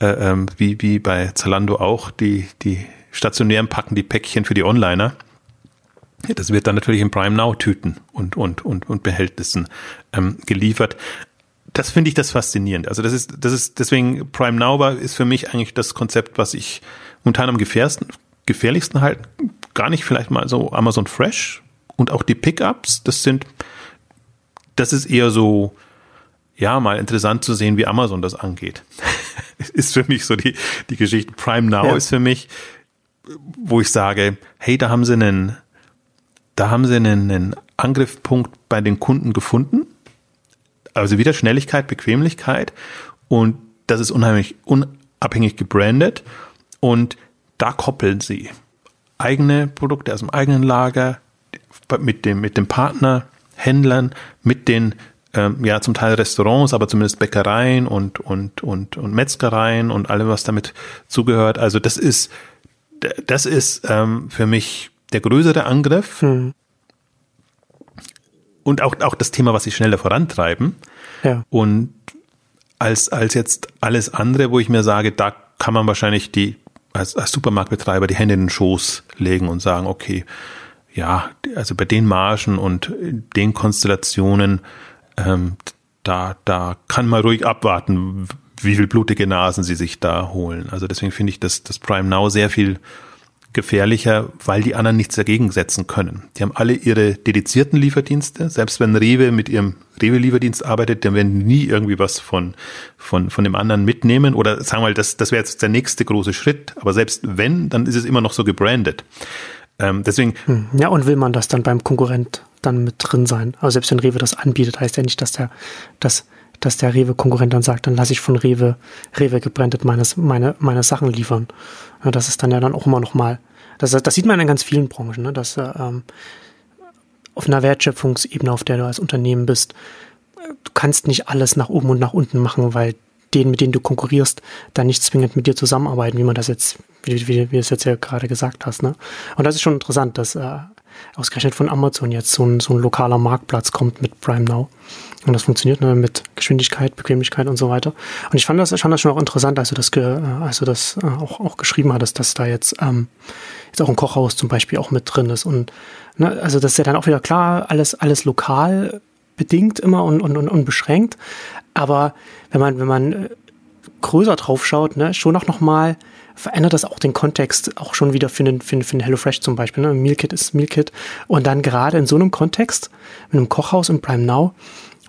äh, ähm, wie, wie bei Zalando auch, die, die stationären packen die Päckchen für die Onliner. Das wird dann natürlich in Prime Now Tüten und, und, und, und Behältnissen ähm, geliefert. Das finde ich das faszinierend. Also das ist, das ist, deswegen Prime Now war, ist für mich eigentlich das Konzept, was ich momentan am gefährlichsten, gefährlichsten halte. Gar nicht vielleicht mal so Amazon Fresh und auch die Pickups. Das sind, das ist eher so, ja, mal interessant zu sehen, wie Amazon das angeht. ist für mich so die, die Geschichte. Prime Now ja. ist für mich, wo ich sage, hey, da haben sie einen, da haben sie einen, einen Angriffspunkt bei den Kunden gefunden. Also wieder Schnelligkeit, Bequemlichkeit und das ist unheimlich unabhängig gebrandet und da koppeln sie eigene Produkte aus dem eigenen Lager mit dem, mit dem Partner, Händlern, mit den ähm, ja zum Teil Restaurants, aber zumindest Bäckereien und, und, und, und Metzgereien und allem, was damit zugehört. Also das ist das ist ähm, für mich der größere Angriff. Hm. Und auch, auch das Thema, was sie schneller vorantreiben. Ja. Und als, als jetzt alles andere, wo ich mir sage, da kann man wahrscheinlich die, als, als Supermarktbetreiber die Hände in den Schoß legen und sagen, okay, ja, also bei den Margen und den Konstellationen, ähm, da, da kann man ruhig abwarten, wie viel blutige Nasen sie sich da holen. Also deswegen finde ich das, das Prime Now sehr viel gefährlicher, weil die anderen nichts dagegen setzen können. Die haben alle ihre dedizierten Lieferdienste. Selbst wenn Rewe mit ihrem Rewe-Lieferdienst arbeitet, dann werden nie irgendwie was von, von, von dem anderen mitnehmen. Oder sagen wir mal, das, das wäre jetzt der nächste große Schritt. Aber selbst wenn, dann ist es immer noch so gebrandet. Ähm, deswegen. Hm. Ja, und will man das dann beim Konkurrent dann mit drin sein? Also selbst wenn Rewe das anbietet, heißt ja nicht, dass der, dass dass der Rewe-Konkurrent dann sagt, dann lasse ich von Rewe, Rewe gebrandet meines, meine, meine Sachen liefern. Ja, das ist dann ja dann auch immer noch mal, das, das sieht man in ganz vielen Branchen, ne, dass äh, ähm, auf einer Wertschöpfungsebene, auf der du als Unternehmen bist, du kannst nicht alles nach oben und nach unten machen, weil denen, mit denen du konkurrierst, dann nicht zwingend mit dir zusammenarbeiten, wie man das jetzt, wie, wie, wie du es jetzt ja gerade gesagt hast. Ne? Und das ist schon interessant, dass äh, ausgerechnet von Amazon jetzt so ein, so ein lokaler Marktplatz kommt mit Prime Now. Und das funktioniert ne, mit Geschwindigkeit, Bequemlichkeit und so weiter. Und ich fand das, fand das schon auch interessant, als du das, ge, äh, als du das äh, auch, auch geschrieben hattest, dass da jetzt, ähm, jetzt auch ein Kochhaus zum Beispiel auch mit drin ist. Und ne, also das ist ja dann auch wieder klar, alles, alles lokal bedingt immer und, und, und, und beschränkt. Aber wenn man, wenn man äh, größer drauf schaut, ne, schon auch nochmal verändert das auch den Kontext auch schon wieder für den, für, für den HelloFresh zum Beispiel. Ne? Mealkit ist Mealkit. Und dann gerade in so einem Kontext, mit einem Kochhaus in Prime Now,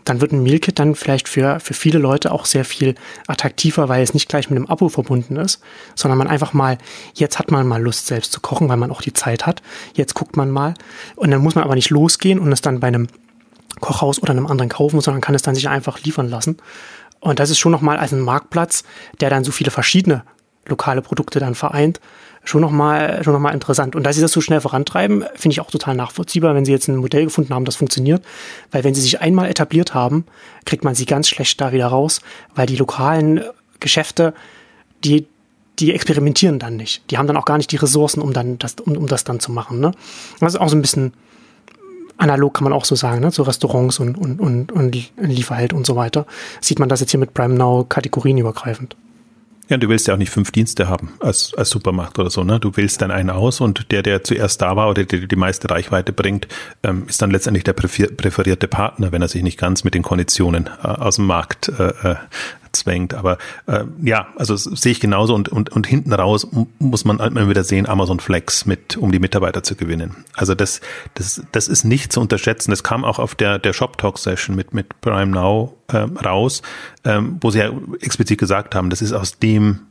dann wird ein Mealkit dann vielleicht für, für viele Leute auch sehr viel attraktiver, weil es nicht gleich mit einem Abo verbunden ist, sondern man einfach mal, jetzt hat man mal Lust selbst zu kochen, weil man auch die Zeit hat. Jetzt guckt man mal. Und dann muss man aber nicht losgehen und es dann bei einem Kochhaus oder einem anderen kaufen, sondern kann es dann sich einfach liefern lassen. Und das ist schon nochmal als ein Marktplatz, der dann so viele verschiedene lokale Produkte dann vereint, schon nochmal schon noch mal interessant. Und dass sie das so schnell vorantreiben, finde ich auch total nachvollziehbar, wenn sie jetzt ein Modell gefunden haben, das funktioniert. Weil wenn sie sich einmal etabliert haben, kriegt man sie ganz schlecht da wieder raus, weil die lokalen Geschäfte, die, die experimentieren dann nicht. Die haben dann auch gar nicht die Ressourcen, um dann das, um, um das dann zu machen. Ne? Das ist auch so ein bisschen analog kann man auch so sagen, ne? zu Restaurants und, und, und, und Lieferheld und so weiter. Sieht man das jetzt hier mit Prime Now kategorienübergreifend. Ja, du willst ja auch nicht fünf Dienste haben als, als Supermarkt oder so, ne? Du wählst dann einen aus und der, der zuerst da war oder der die meiste Reichweite bringt, ähm, ist dann letztendlich der präferierte Partner, wenn er sich nicht ganz mit den Konditionen äh, aus dem Markt äh, äh zwängt. Aber äh, ja, also sehe ich genauso und, und, und hinten raus muss man immer wieder sehen, Amazon Flex mit, um die Mitarbeiter zu gewinnen. Also das, das, das ist nicht zu unterschätzen. Das kam auch auf der, der Shop Talk Session mit, mit Prime Now äh, raus, ähm, wo sie ja explizit gesagt haben, das ist aus dem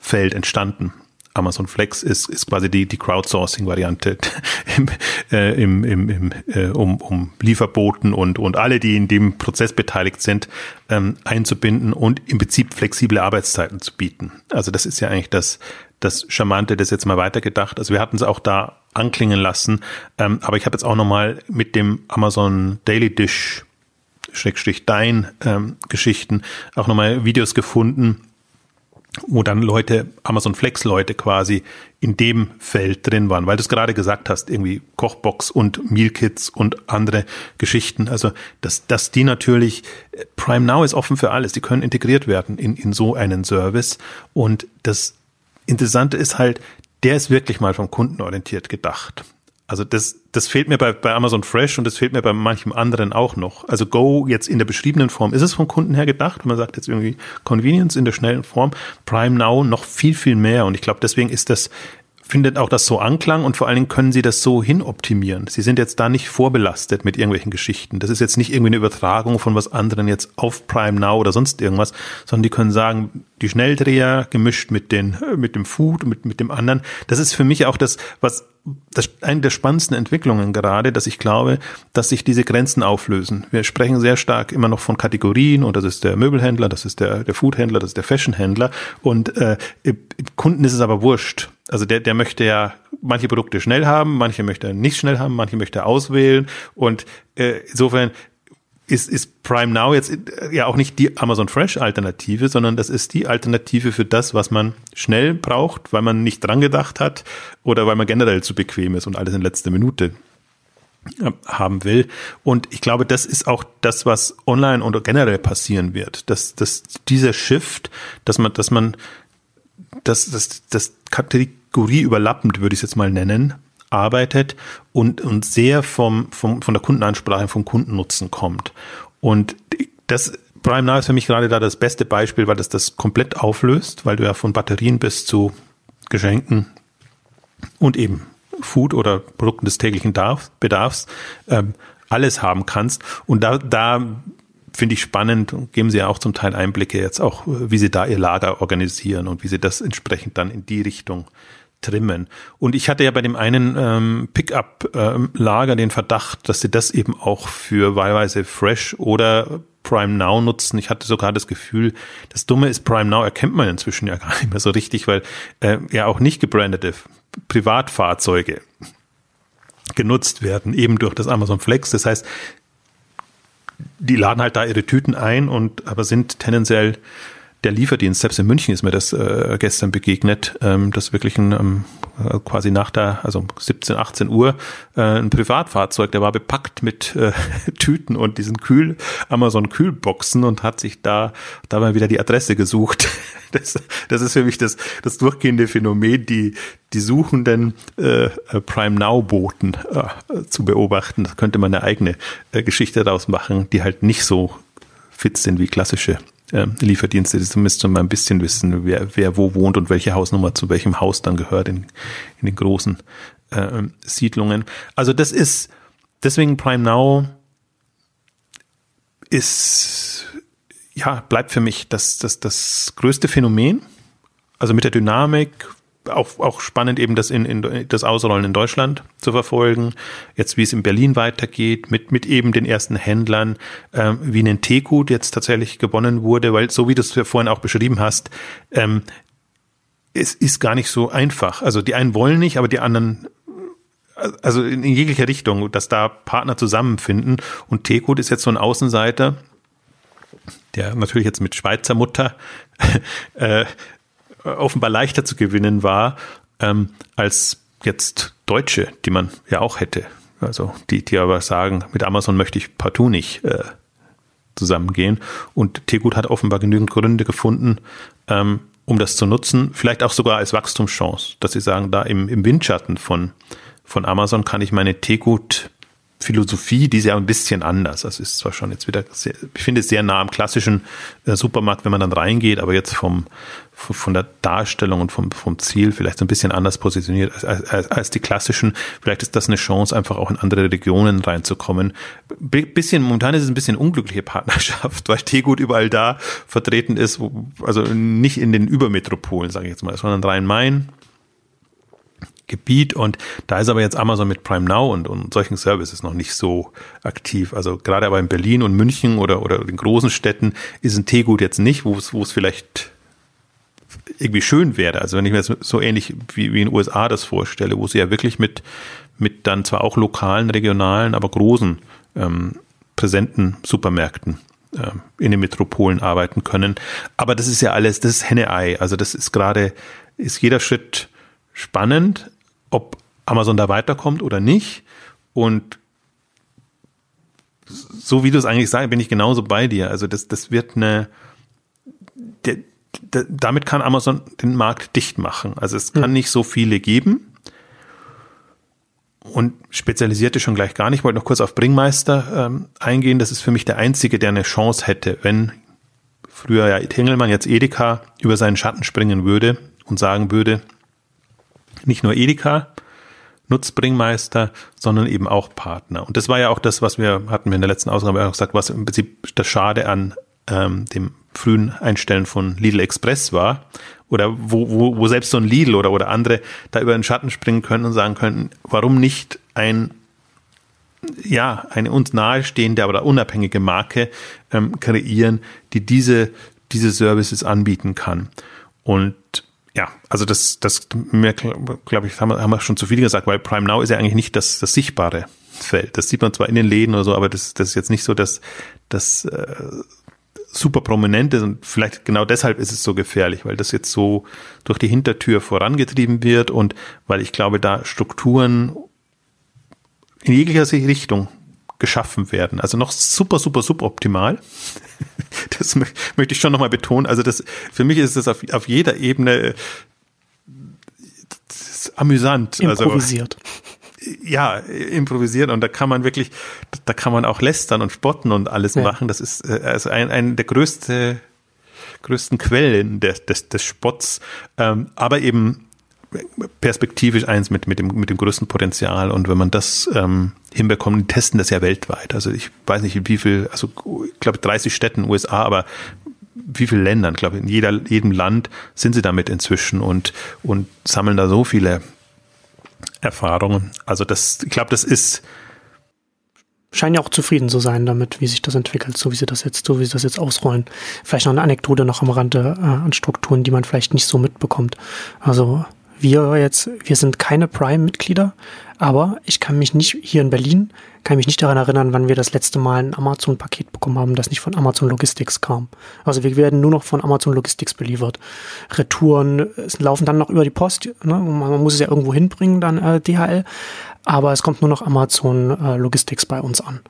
Feld entstanden. Amazon Flex ist, ist quasi die, die Crowdsourcing-Variante im, äh, im, im, im, äh, um, um Lieferboten und, und alle, die in dem Prozess beteiligt sind, ähm, einzubinden und im Prinzip flexible Arbeitszeiten zu bieten. Also das ist ja eigentlich das, das Charmante, das jetzt mal weitergedacht. Also wir hatten es auch da anklingen lassen, ähm, aber ich habe jetzt auch nochmal mit dem Amazon Daily Dish Schrägstrich Dein ähm, Geschichten auch nochmal Videos gefunden, wo dann Leute, Amazon Flex Leute quasi in dem Feld drin waren, weil du es gerade gesagt hast, irgendwie Kochbox und Meal Kits und andere Geschichten. Also, dass, dass die natürlich, Prime Now ist offen für alles, die können integriert werden in, in so einen Service. Und das Interessante ist halt, der ist wirklich mal vom Kunden orientiert gedacht. Also das, das fehlt mir bei, bei Amazon Fresh und das fehlt mir bei manchem anderen auch noch. Also Go jetzt in der beschriebenen Form ist es vom Kunden her gedacht. Man sagt jetzt irgendwie Convenience in der schnellen Form. Prime Now noch viel, viel mehr. Und ich glaube, deswegen ist das findet auch das so Anklang und vor allen Dingen können sie das so hinoptimieren. Sie sind jetzt da nicht vorbelastet mit irgendwelchen Geschichten. Das ist jetzt nicht irgendwie eine Übertragung von was anderen jetzt auf Prime Now oder sonst irgendwas, sondern die können sagen, die Schnelldreher gemischt mit den, mit dem Food, mit, mit dem anderen. Das ist für mich auch das, was das eine der spannendsten Entwicklungen gerade, dass ich glaube, dass sich diese Grenzen auflösen. Wir sprechen sehr stark immer noch von Kategorien und das ist der Möbelhändler, das ist der, der Foodhändler, das ist der Fashionhändler und äh, Kunden ist es aber wurscht. Also der, der möchte ja manche Produkte schnell haben, manche möchte nicht schnell haben, manche möchte auswählen. Und äh, insofern ist, ist Prime Now jetzt äh, ja auch nicht die Amazon Fresh Alternative, sondern das ist die Alternative für das, was man schnell braucht, weil man nicht dran gedacht hat oder weil man generell zu bequem ist und alles in letzter Minute äh, haben will. Und ich glaube, das ist auch das, was online und generell passieren wird. Dass, dass dieser Shift, dass man, dass man, dass, dass, dass Kategorie überlappend, würde ich es jetzt mal nennen, arbeitet und, und sehr vom, vom, von der Kundenansprache, vom Kundennutzen kommt. Und das Prime Now ist für mich gerade da das beste Beispiel, weil das das komplett auflöst, weil du ja von Batterien bis zu Geschenken und eben Food oder Produkten des täglichen Bedarfs ähm, alles haben kannst. Und da, da finde ich spannend und geben sie ja auch zum Teil Einblicke jetzt auch, wie sie da ihr Lager organisieren und wie sie das entsprechend dann in die Richtung trimmen. Und ich hatte ja bei dem einen ähm, Pickup-Lager ähm, den Verdacht, dass sie das eben auch für wahlweise Fresh oder Prime Now nutzen. Ich hatte sogar das Gefühl, das Dumme ist, Prime Now erkennt man inzwischen ja gar nicht mehr so richtig, weil äh, ja auch nicht gebrandete Privatfahrzeuge genutzt werden, eben durch das Amazon Flex. Das heißt, die laden halt da ihre Tüten ein und aber sind tendenziell der Lieferdienst, selbst in München ist mir das äh, gestern begegnet, ähm, dass wirklich ein ähm, äh, quasi nach der, also 17, 18 Uhr, äh, ein Privatfahrzeug, der war bepackt mit äh, Tüten und diesen Kühl, Amazon Kühlboxen und hat sich da dabei wieder die Adresse gesucht. Das, das ist für mich das, das durchgehende Phänomen, die, die suchenden äh, Prime Now Boten äh, zu beobachten. Da könnte man eine eigene äh, Geschichte daraus machen, die halt nicht so fit sind wie klassische äh, Lieferdienste, die zumindest mal ein bisschen wissen, wer, wer wo wohnt und welche Hausnummer zu welchem Haus dann gehört in, in den großen äh, Siedlungen. Also das ist deswegen Prime Now ist ja bleibt für mich das das das größte Phänomen. Also mit der Dynamik, auch, auch spannend eben das in, in das Ausrollen in Deutschland zu verfolgen. Jetzt wie es in Berlin weitergeht mit mit eben den ersten Händlern, ähm, wie ein Tegut jetzt tatsächlich gewonnen wurde, weil so wie du es vorhin auch beschrieben hast, ähm, es ist gar nicht so einfach. Also die einen wollen nicht, aber die anderen also in, in jeglicher Richtung, dass da Partner zusammenfinden. Und Tekut ist jetzt so ein Außenseiter, der natürlich jetzt mit Schweizer Mutter äh, offenbar leichter zu gewinnen war, ähm, als jetzt Deutsche, die man ja auch hätte. Also die, die aber sagen, mit Amazon möchte ich partout nicht äh, zusammengehen. Und Tegut hat offenbar genügend Gründe gefunden, ähm, um das zu nutzen, vielleicht auch sogar als Wachstumschance, dass sie sagen, da im, im Windschatten von, von Amazon kann ich meine Tegut Philosophie, die ist ja ein bisschen anders. Das ist zwar schon jetzt wieder, sehr, ich finde es sehr nah am klassischen äh, Supermarkt, wenn man dann reingeht, aber jetzt vom, von der Darstellung und vom, vom Ziel vielleicht so ein bisschen anders positioniert als, als, als die klassischen. Vielleicht ist das eine Chance, einfach auch in andere Regionen reinzukommen. bisschen, momentan ist es ein bisschen unglückliche Partnerschaft, weil Teegut überall da vertreten ist, wo, also nicht in den Übermetropolen, sage ich jetzt mal, sondern Rhein-Main, Gebiet und da ist aber jetzt Amazon mit Prime Now und, und solchen Services noch nicht so aktiv. Also gerade aber in Berlin und München oder, oder in großen Städten ist ein Teegut jetzt nicht, wo es, wo es vielleicht irgendwie schön wäre. Also wenn ich mir das so ähnlich wie, wie in den USA das vorstelle, wo sie ja wirklich mit, mit dann zwar auch lokalen, regionalen, aber großen, ähm, präsenten Supermärkten ähm, in den Metropolen arbeiten können. Aber das ist ja alles, das ist Henne-Ei. Also das ist gerade, ist jeder Schritt spannend, ob Amazon da weiterkommt oder nicht. Und so wie du es eigentlich sagst, bin ich genauso bei dir. Also das, das wird eine, der, damit kann Amazon den Markt dicht machen. Also es kann hm. nicht so viele geben. Und spezialisierte schon gleich gar nicht. Ich wollte noch kurz auf Bringmeister ähm, eingehen. Das ist für mich der einzige, der eine Chance hätte, wenn früher ja Tengelmann, jetzt Edeka, über seinen Schatten springen würde und sagen würde, nicht nur Edeka nutzt Bringmeister, sondern eben auch Partner. Und das war ja auch das, was wir hatten wir in der letzten Ausgabe auch gesagt, was im Prinzip das Schade an ähm, dem frühen Einstellen von Lidl Express war. Oder wo, wo, wo selbst so ein Lidl oder, oder andere da über den Schatten springen können und sagen können, warum nicht ein ja, eine uns nahestehende, aber unabhängige Marke ähm, kreieren, die diese, diese Services anbieten kann. Und ja, also das, das glaube ich, haben wir, schon zu viel gesagt, weil Prime Now ist ja eigentlich nicht das, das sichtbare Feld. Das sieht man zwar in den Läden oder so, aber das, das ist jetzt nicht so das, das äh, super prominent ist und vielleicht genau deshalb ist es so gefährlich, weil das jetzt so durch die Hintertür vorangetrieben wird und weil ich glaube, da Strukturen in jeglicher Richtung geschaffen werden. Also noch super, super, suboptimal. Das möchte ich schon nochmal betonen. Also das, für mich ist das auf, auf jeder Ebene amüsant. Also improvisiert. Also, ja, improvisiert und da kann man wirklich, da kann man auch lästern und spotten und alles ja. machen. Das ist äh, also ein, ein der größte, größten Quellen des, des, des Spotts, ähm, aber eben perspektivisch eins mit, mit, dem, mit dem größten Potenzial. Und wenn man das ähm, hinbekommt, testen das ja weltweit. Also ich weiß nicht, wie viel, also ich glaube 30 Städten USA, aber wie viele Ländern, ich glaube in jeder, jedem Land sind sie damit inzwischen und, und sammeln da so viele Erfahrungen. Also das, ich glaube, das ist scheinen ja auch zufrieden zu sein damit, wie sich das entwickelt, so wie sie das jetzt, so wie sie das jetzt ausrollen. Vielleicht noch eine Anekdote noch am Rande äh, an Strukturen, die man vielleicht nicht so mitbekommt. Also wir jetzt, wir sind keine Prime-Mitglieder, aber ich kann mich nicht, hier in Berlin, kann mich nicht daran erinnern, wann wir das letzte Mal ein Amazon-Paket bekommen haben, das nicht von Amazon Logistics kam. Also wir werden nur noch von Amazon Logistics beliefert. Retouren laufen dann noch über die Post, ne? man muss es ja irgendwo hinbringen, dann äh, DHL, aber es kommt nur noch Amazon äh, Logistics bei uns an.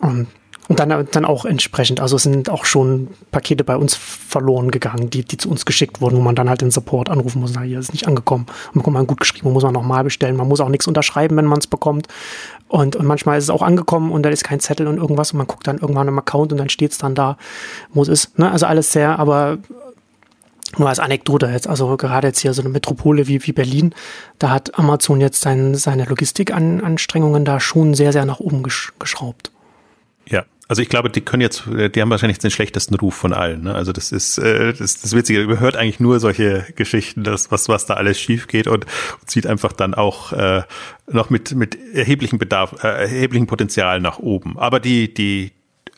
Und und dann, dann auch entsprechend, also es sind auch schon Pakete bei uns verloren gegangen, die, die zu uns geschickt wurden, wo man dann halt den Support anrufen muss, na, hier ist nicht angekommen. Und bekommt man gut geschrieben, muss man nochmal bestellen. Man muss auch nichts unterschreiben, wenn man es bekommt. Und, und manchmal ist es auch angekommen und da ist kein Zettel und irgendwas und man guckt dann irgendwann im Account und dann steht es dann da, wo es ist. Ne? Also alles sehr, aber nur als Anekdote jetzt, also gerade jetzt hier so eine Metropole wie, wie Berlin, da hat Amazon jetzt sein, seine Logistikanstrengungen da schon sehr, sehr nach oben gesch geschraubt. Also ich glaube, die können jetzt, die haben wahrscheinlich den schlechtesten Ruf von allen. Ne? Also das ist äh, das, das Witzige, man hört eigentlich nur solche Geschichten, dass was was da alles schief geht und, und sieht einfach dann auch äh, noch mit mit erheblichem Bedarf, äh, erheblichem Potenzial nach oben. Aber die die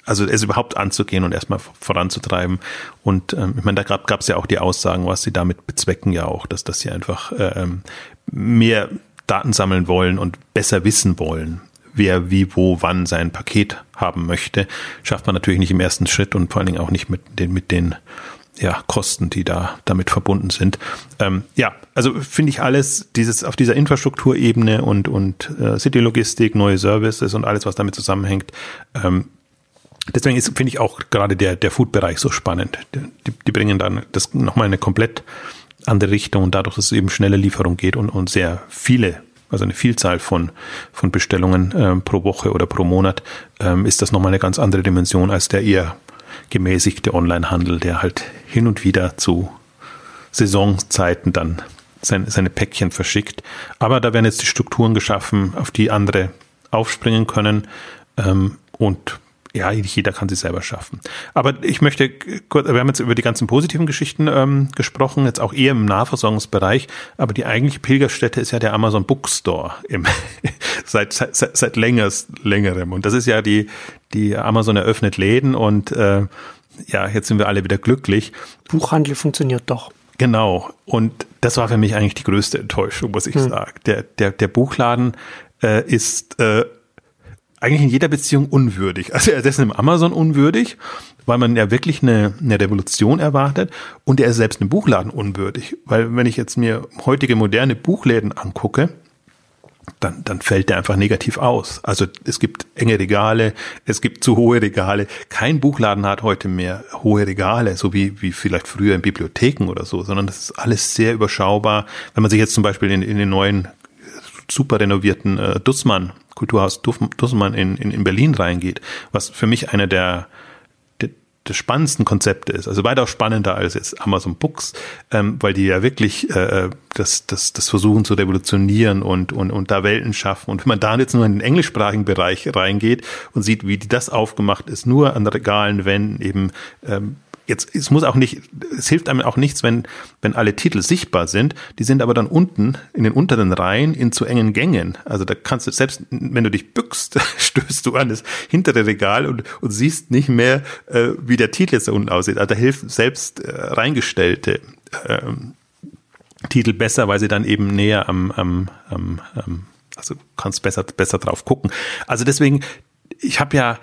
also es überhaupt anzugehen und erstmal voranzutreiben. Und ähm, ich meine, da gab es ja auch die Aussagen, was sie damit bezwecken ja auch, dass, dass sie einfach ähm, mehr Daten sammeln wollen und besser wissen wollen, wer wie, wo, wann sein Paket haben möchte. Schafft man natürlich nicht im ersten Schritt und vor allen Dingen auch nicht mit den, mit den ja, Kosten, die da damit verbunden sind. Ähm, ja, also finde ich alles dieses auf dieser Infrastrukturebene und und äh, City-Logistik, neue Services und alles, was damit zusammenhängt. Ähm, deswegen ist finde ich auch gerade der der Food-Bereich so spannend. Die, die bringen dann das nochmal eine komplett andere Richtung und dadurch, dass es eben schnelle Lieferung geht und und sehr viele also eine Vielzahl von, von Bestellungen äh, pro Woche oder pro Monat, ähm, ist das nochmal eine ganz andere Dimension als der eher gemäßigte Onlinehandel, der halt hin und wieder zu Saisonzeiten dann seine, seine Päckchen verschickt. Aber da werden jetzt die Strukturen geschaffen, auf die andere aufspringen können. Ähm, und ja, jeder kann sie selber schaffen. Aber ich möchte kurz, wir haben jetzt über die ganzen positiven Geschichten ähm, gesprochen, jetzt auch eher im Nahversorgungsbereich, aber die eigentliche Pilgerstätte ist ja der Amazon Bookstore im, seit, seit, seit längers, längerem. Und das ist ja die, die Amazon eröffnet Läden und äh, ja, jetzt sind wir alle wieder glücklich. Buchhandel funktioniert doch. Genau. Und das war für mich eigentlich die größte Enttäuschung, muss ich hm. sagen. Der, der, der Buchladen äh, ist äh, eigentlich in jeder Beziehung unwürdig. Also er ist im Amazon unwürdig, weil man ja wirklich eine, eine Revolution erwartet und er ist selbst im Buchladen unwürdig. Weil wenn ich jetzt mir heutige moderne Buchläden angucke, dann, dann fällt der einfach negativ aus. Also es gibt enge Regale, es gibt zu hohe Regale. Kein Buchladen hat heute mehr hohe Regale, so wie, wie vielleicht früher in Bibliotheken oder so, sondern das ist alles sehr überschaubar. Wenn man sich jetzt zum Beispiel in, in den neuen super renovierten äh, Dussmann Kulturhaus Dussmann in, in, in Berlin reingeht, was für mich einer der, der, der spannendsten Konzepte ist. Also weitaus spannender als jetzt Amazon Books, ähm, weil die ja wirklich äh, das, das, das versuchen zu revolutionieren und, und, und da Welten schaffen. Und wenn man da jetzt nur in den englischsprachigen Bereich reingeht und sieht, wie das aufgemacht ist, nur an Regalen, wenn eben ähm, Jetzt, es muss auch nicht, es hilft einem auch nichts, wenn, wenn alle Titel sichtbar sind. Die sind aber dann unten in den unteren Reihen in zu engen Gängen. Also da kannst du, selbst wenn du dich bückst, stößt du an das hintere Regal und, und siehst nicht mehr, äh, wie der Titel jetzt da unten aussieht. Also da hilft selbst äh, reingestellte ähm, Titel besser, weil sie dann eben näher am, am, am, am also kannst besser, besser drauf gucken. Also deswegen, ich habe ja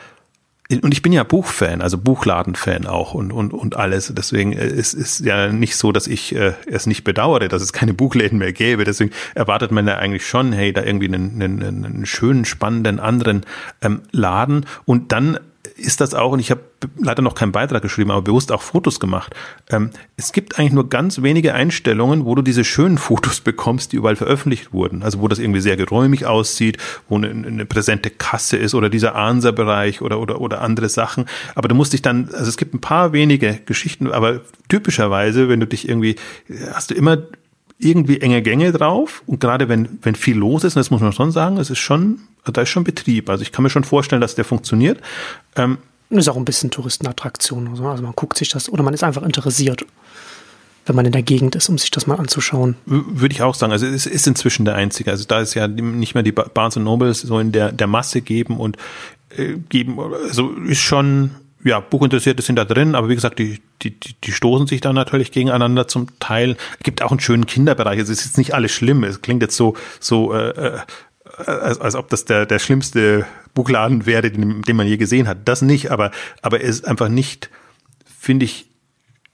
und ich bin ja Buchfan, also Buchladenfan auch und, und, und alles. Deswegen ist es ja nicht so, dass ich äh, es nicht bedauere, dass es keine Buchläden mehr gäbe. Deswegen erwartet man ja eigentlich schon, hey, da irgendwie einen, einen, einen schönen, spannenden anderen ähm, Laden. Und dann ist das auch, und ich habe leider noch keinen Beitrag geschrieben, aber bewusst auch Fotos gemacht. Ähm, es gibt eigentlich nur ganz wenige Einstellungen, wo du diese schönen Fotos bekommst, die überall veröffentlicht wurden. Also wo das irgendwie sehr geräumig aussieht, wo eine, eine präsente Kasse ist oder dieser Ansa-Bereich oder, oder, oder andere Sachen. Aber du musst dich dann, also es gibt ein paar wenige Geschichten, aber typischerweise, wenn du dich irgendwie, hast du immer irgendwie enge Gänge drauf und gerade wenn, wenn viel los ist, und das muss man schon sagen, es ist schon, da ist schon Betrieb. Also ich kann mir schon vorstellen, dass der funktioniert. Ähm, ist auch ein bisschen Touristenattraktion. Also man guckt sich das oder man ist einfach interessiert, wenn man in der Gegend ist, um sich das mal anzuschauen. Würde ich auch sagen. Also es ist inzwischen der einzige. Also da ist ja nicht mehr die Barnes Nobles so in der, der Masse geben und äh, geben, also ist schon ja, Buchinteressierte sind da drin, aber wie gesagt, die, die, die stoßen sich da natürlich gegeneinander zum Teil. Es gibt auch einen schönen Kinderbereich. Es ist jetzt nicht alles schlimm. Es klingt jetzt so, so äh, äh als, als ob das der, der schlimmste Buchladen wäre, den, den man je gesehen hat. Das nicht, aber, aber es ist einfach nicht, finde ich,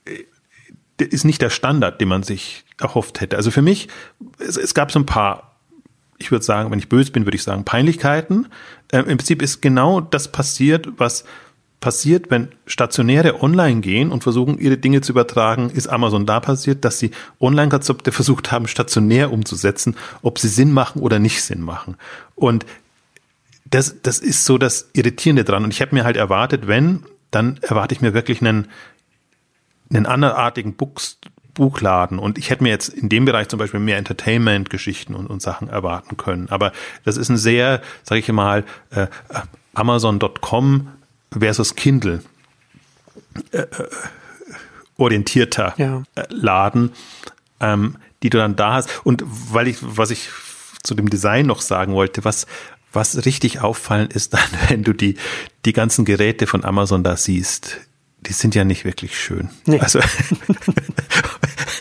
äh, ist nicht der Standard, den man sich erhofft hätte. Also für mich, es, es gab so ein paar, ich würde sagen, wenn ich böse bin, würde ich sagen, Peinlichkeiten. Äh, Im Prinzip ist genau das passiert, was passiert, wenn Stationäre online gehen und versuchen, ihre Dinge zu übertragen, ist Amazon da passiert, dass sie Online-Konzepte versucht haben, stationär umzusetzen, ob sie Sinn machen oder nicht Sinn machen. Und das, das ist so das Irritierende dran. Und ich habe mir halt erwartet, wenn, dann erwarte ich mir wirklich einen, einen anderartigen Buchs, Buchladen. Und ich hätte mir jetzt in dem Bereich zum Beispiel mehr Entertainment-Geschichten und, und Sachen erwarten können. Aber das ist ein sehr, sage ich mal, äh, Amazon.com versus Kindle äh, äh, orientierter ja. Äh, Laden, ähm, die du dann da hast. Und weil ich, was ich zu dem Design noch sagen wollte, was, was richtig auffallen ist dann, wenn du die, die ganzen Geräte von Amazon da siehst, die sind ja nicht wirklich schön. Nee. Also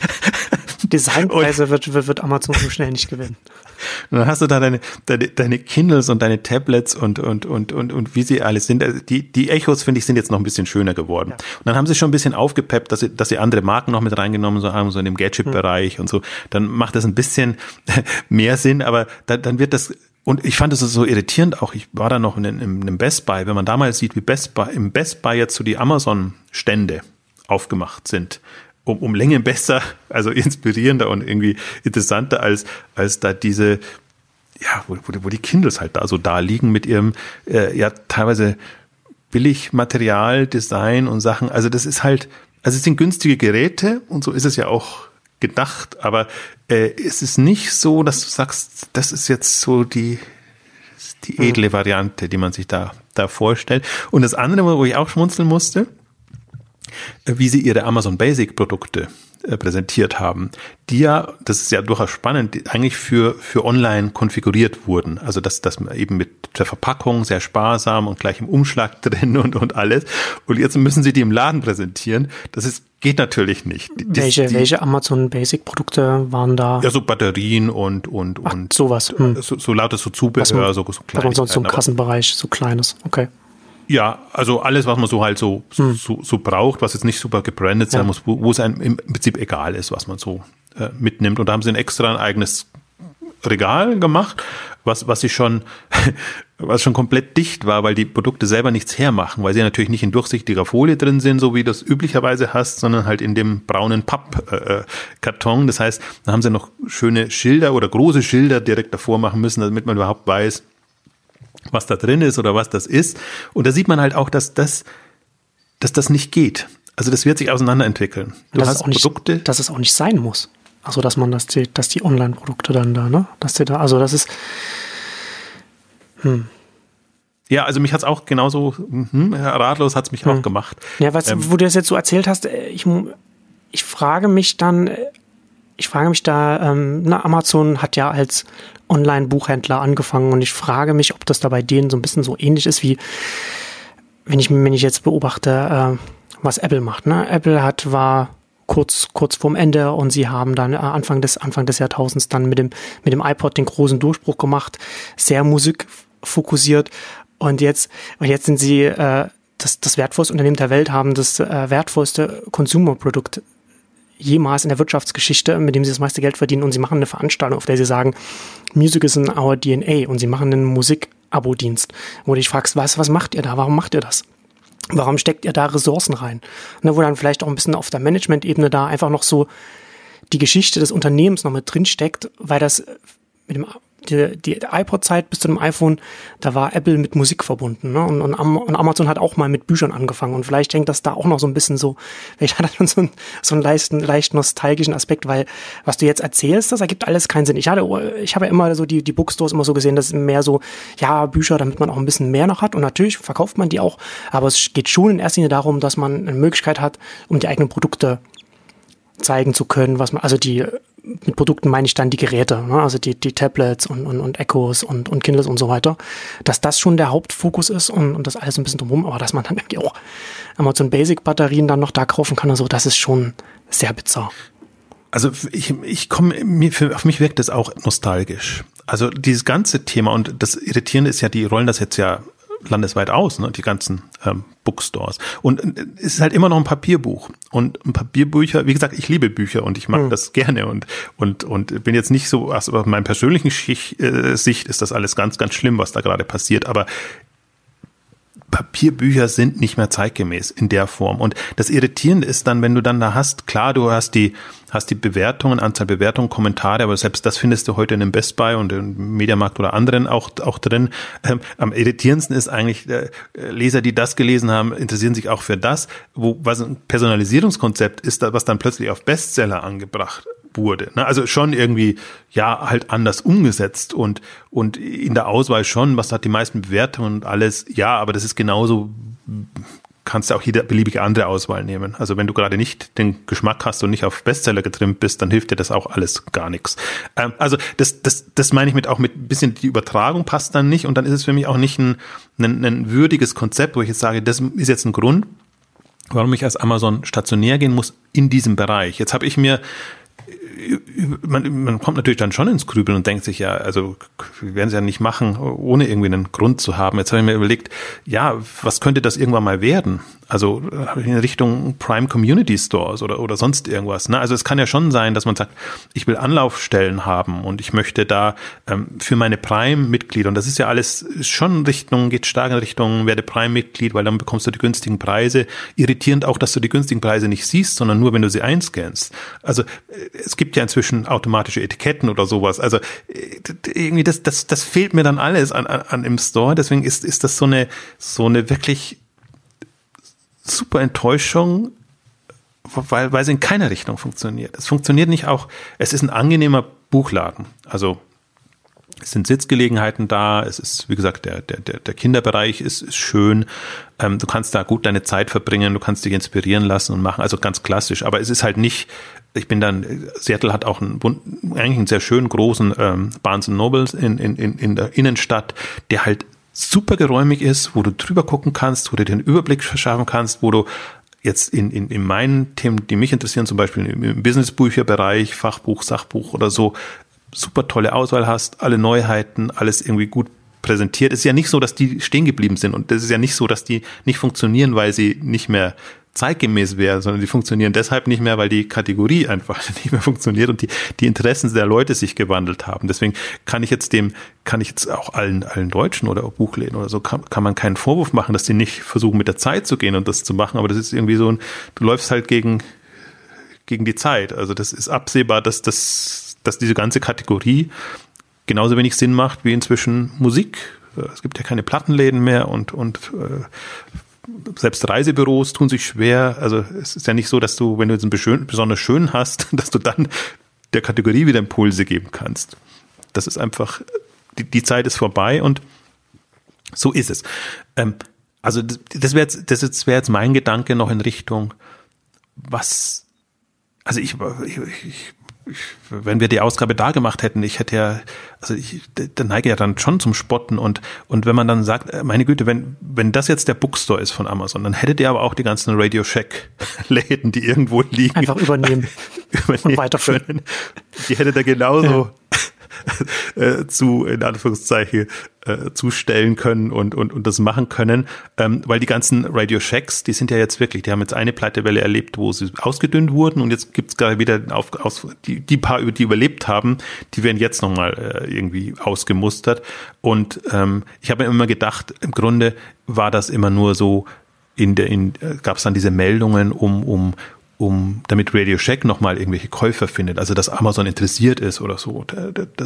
Designpreise wird, wird, wird Amazon so schnell nicht gewinnen. Und dann hast du da deine, deine, deine Kindles und deine Tablets und, und, und, und, und wie sie alles sind. Also die, die Echos, finde ich, sind jetzt noch ein bisschen schöner geworden. Ja. Und dann haben sie schon ein bisschen aufgepeppt, dass sie, dass sie andere Marken noch mit reingenommen haben, so in dem Gadget-Bereich hm. und so. Dann macht das ein bisschen mehr Sinn, aber dann, dann wird das und ich fand es so irritierend auch. Ich war da noch in, in, in einem Best Buy, wenn man damals sieht, wie Best Buy, im Best Buy jetzt so die Amazon-Stände aufgemacht sind um, um Länge besser, also inspirierender und irgendwie interessanter als, als da diese, ja, wo, wo, wo die Kindles halt da so da liegen mit ihrem, äh, ja, teilweise billig Material, Design und Sachen. Also das ist halt, also es sind günstige Geräte und so ist es ja auch gedacht, aber äh, es ist nicht so, dass du sagst, das ist jetzt so die, die hm. edle Variante, die man sich da, da vorstellt. Und das andere, wo ich auch schmunzeln musste, wie sie ihre Amazon Basic Produkte äh, präsentiert haben, die ja, das ist ja durchaus spannend, eigentlich für, für online konfiguriert wurden. Also dass das eben mit der Verpackung sehr sparsam und gleich im Umschlag drin und, und alles. Und jetzt müssen sie die im Laden präsentieren. Das ist, geht natürlich nicht. Die, welche, die, welche Amazon Basic Produkte waren da? Ja, so Batterien und, und, Ach, und sowas. Hm. So, so lauter so Zubehör, man, so, so kleines. Aber sonst so im Kassenbereich, so kleines, okay. Ja, also alles, was man so halt so, hm. so, so braucht, was jetzt nicht super gebrandet sein ja. muss, wo, wo es einem im Prinzip egal ist, was man so äh, mitnimmt. Und da haben sie ein extra ein eigenes Regal gemacht, was, was sie schon, was schon komplett dicht war, weil die Produkte selber nichts hermachen, weil sie natürlich nicht in durchsichtiger Folie drin sind, so wie du das üblicherweise hast, sondern halt in dem braunen Pappkarton. Äh, äh das heißt, da haben sie noch schöne Schilder oder große Schilder direkt davor machen müssen, damit man überhaupt weiß, was da drin ist oder was das ist. Und da sieht man halt auch, dass das, dass das nicht geht. Also das wird sich auseinanderentwickeln. Du dass hast nicht, Produkte. Dass es auch nicht sein muss. Also dass man das, die, dass die Online-Produkte dann da, ne? Dass die da, also das ist. Hm. Ja, also mich hat es auch genauso, hm, ratlos hat es mich hm. auch gemacht. Ja, was, ähm, wo du das jetzt so erzählt hast, äh, ich, ich frage mich dann, äh, ich frage mich da, ähm, na, Amazon hat ja als Online-Buchhändler angefangen und ich frage mich, ob das da bei denen so ein bisschen so ähnlich ist wie, wenn ich, wenn ich jetzt beobachte, äh, was Apple macht. Ne? Apple hat, war kurz, kurz vorm Ende und sie haben dann äh, Anfang des, Anfang des Jahrtausends dann mit dem, mit dem iPod den großen Durchbruch gemacht, sehr musikfokussiert und jetzt, und jetzt sind sie, äh, das, das wertvollste Unternehmen der Welt haben das äh, wertvollste Consumer-Produkt jemals in der Wirtschaftsgeschichte, mit dem sie das meiste Geld verdienen und sie machen eine Veranstaltung, auf der sie sagen, Music is in our DNA und sie machen einen Musik-Abo-Dienst, wo du dich fragst, was, was macht ihr da? Warum macht ihr das? Warum steckt ihr da Ressourcen rein? Ne, wo dann vielleicht auch ein bisschen auf der Management-Ebene da einfach noch so die Geschichte des Unternehmens noch mit drin steckt, weil das mit dem die, die iPod-Zeit bis zu dem iPhone, da war Apple mit Musik verbunden. Ne? Und, und, und, Amazon hat auch mal mit Büchern angefangen. Und vielleicht hängt das da auch noch so ein bisschen so, vielleicht hat das so, ein, so einen leicht, leicht nostalgischen Aspekt, weil was du jetzt erzählst, das ergibt alles keinen Sinn. Ich hatte, ich habe ja immer so die, die Bookstores immer so gesehen, das ist mehr so, ja, Bücher, damit man auch ein bisschen mehr noch hat. Und natürlich verkauft man die auch. Aber es geht schon in erster Linie darum, dass man eine Möglichkeit hat, um die eigenen Produkte zeigen zu können, was man, also die mit Produkten meine ich dann die Geräte, ne? also die, die Tablets und, und, und Echos und, und Kindles und so weiter, dass das schon der Hauptfokus ist und, und das alles ein bisschen drumherum, aber dass man dann irgendwie auch Amazon Basic Batterien dann noch da kaufen kann und so, das ist schon sehr bizarr. Also ich, ich komme, mir, für, auf mich wirkt das auch nostalgisch. Also dieses ganze Thema und das Irritierende ist ja, die rollen das jetzt ja landesweit aus, ne, die ganzen ähm, Bookstores. Und äh, es ist halt immer noch ein Papierbuch. Und ein Papierbücher, wie gesagt, ich liebe Bücher und ich mag mhm. das gerne und, und, und bin jetzt nicht so, aus meinem persönlichen Schicht, äh, Sicht ist das alles ganz, ganz schlimm, was da gerade passiert. Aber Papierbücher sind nicht mehr zeitgemäß in der Form. Und das Irritierende ist dann, wenn du dann da hast, klar, du hast die, hast die Bewertungen, Anzahl Bewertungen, Kommentare, aber selbst das findest du heute in dem Best Buy und im Mediamarkt oder anderen auch, auch drin. Ähm, am irritierendsten ist eigentlich, äh, Leser, die das gelesen haben, interessieren sich auch für das, wo, was ein Personalisierungskonzept ist, was dann plötzlich auf Bestseller angebracht wurde. Ne? Also schon irgendwie, ja, halt anders umgesetzt und, und in der Auswahl schon, was hat die meisten Bewertungen und alles, ja, aber das ist genauso kannst du auch jede beliebige andere Auswahl nehmen. Also wenn du gerade nicht den Geschmack hast und nicht auf Bestseller getrimmt bist, dann hilft dir das auch alles gar nichts. Ähm, also das, das, das meine ich mit auch mit ein bisschen die Übertragung passt dann nicht und dann ist es für mich auch nicht ein, ein, ein würdiges Konzept, wo ich jetzt sage, das ist jetzt ein Grund, warum ich als Amazon stationär gehen muss in diesem Bereich. Jetzt habe ich mir man, man kommt natürlich dann schon ins Grübeln und denkt sich ja, also wir werden es ja nicht machen, ohne irgendwie einen Grund zu haben. Jetzt habe ich mir überlegt, ja, was könnte das irgendwann mal werden? Also in Richtung Prime Community Stores oder, oder sonst irgendwas. Ne? Also es kann ja schon sein, dass man sagt, ich will Anlaufstellen haben und ich möchte da ähm, für meine Prime-Mitglieder, und das ist ja alles schon Richtung, geht stark in Richtung, werde Prime-Mitglied, weil dann bekommst du die günstigen Preise. Irritierend auch, dass du die günstigen Preise nicht siehst, sondern nur, wenn du sie einscannst. Also äh, es gibt ja inzwischen automatische Etiketten oder sowas. Also äh, irgendwie das, das, das fehlt mir dann alles an, an, an im Store. Deswegen ist, ist das so eine, so eine wirklich super Enttäuschung, weil, weil es in keiner Richtung funktioniert. Es funktioniert nicht auch, es ist ein angenehmer Buchladen. Also es sind Sitzgelegenheiten da, es ist, wie gesagt, der, der, der Kinderbereich ist, ist schön. Ähm, du kannst da gut deine Zeit verbringen, du kannst dich inspirieren lassen und machen, also ganz klassisch. Aber es ist halt nicht, ich bin dann, Seattle hat auch einen, eigentlich einen sehr schönen großen ähm, Barnes Nobles in, in, in, in der Innenstadt, der halt super geräumig ist, wo du drüber gucken kannst, wo du den Überblick verschaffen kannst, wo du jetzt in, in, in meinen Themen, die mich interessieren, zum Beispiel im, Businessbücherbereich, Fachbuch, Sachbuch oder so, super tolle Auswahl hast, alle Neuheiten, alles irgendwie gut präsentiert. Es ist ja nicht so, dass die stehen geblieben sind und es ist ja nicht so, dass die nicht funktionieren, weil sie nicht mehr zeitgemäß wäre, sondern die funktionieren deshalb nicht mehr, weil die Kategorie einfach nicht mehr funktioniert und die, die Interessen der Leute sich gewandelt haben. Deswegen kann ich jetzt dem, kann ich jetzt auch allen, allen Deutschen oder Buchläden oder so, kann, kann man keinen Vorwurf machen, dass die nicht versuchen, mit der Zeit zu gehen und das zu machen, aber das ist irgendwie so ein, du läufst halt gegen, gegen die Zeit. Also das ist absehbar, dass das, dass diese ganze Kategorie genauso wenig Sinn macht wie inzwischen Musik. Es gibt ja keine Plattenläden mehr und, und äh, selbst Reisebüros tun sich schwer. Also es ist ja nicht so, dass du, wenn du jetzt einen besonders schön hast, dass du dann der Kategorie wieder Impulse geben kannst. Das ist einfach, die, die Zeit ist vorbei und so ist es. Ähm, also das wäre jetzt, das wäre jetzt mein Gedanke noch in Richtung, was, also ich, ich, ich wenn wir die Ausgabe da gemacht hätten, ich hätte ja, also ich neige ja dann schon zum Spotten und und wenn man dann sagt, äh, meine Güte, wenn wenn das jetzt der Bookstore ist von Amazon, dann hättet ihr aber auch die ganzen Radio Shack Läden, die irgendwo liegen, einfach übernehmen, übernehmen und weiterführen. Die hättet ihr genauso ja. Äh, zu, in Anführungszeichen, äh, zustellen können und, und, und das machen können, ähm, weil die ganzen Radio Shacks, die sind ja jetzt wirklich, die haben jetzt eine Pleitewelle erlebt, wo sie ausgedünnt wurden und jetzt gibt's gerade wieder auf, aus, die, die paar, die überlebt haben, die werden jetzt nochmal äh, irgendwie ausgemustert. Und ähm, ich habe immer gedacht, im Grunde war das immer nur so, in der, in, äh, gab es dann diese Meldungen, um, um, um, damit Radio Shack nochmal irgendwelche Käufer findet, also dass Amazon interessiert ist oder so,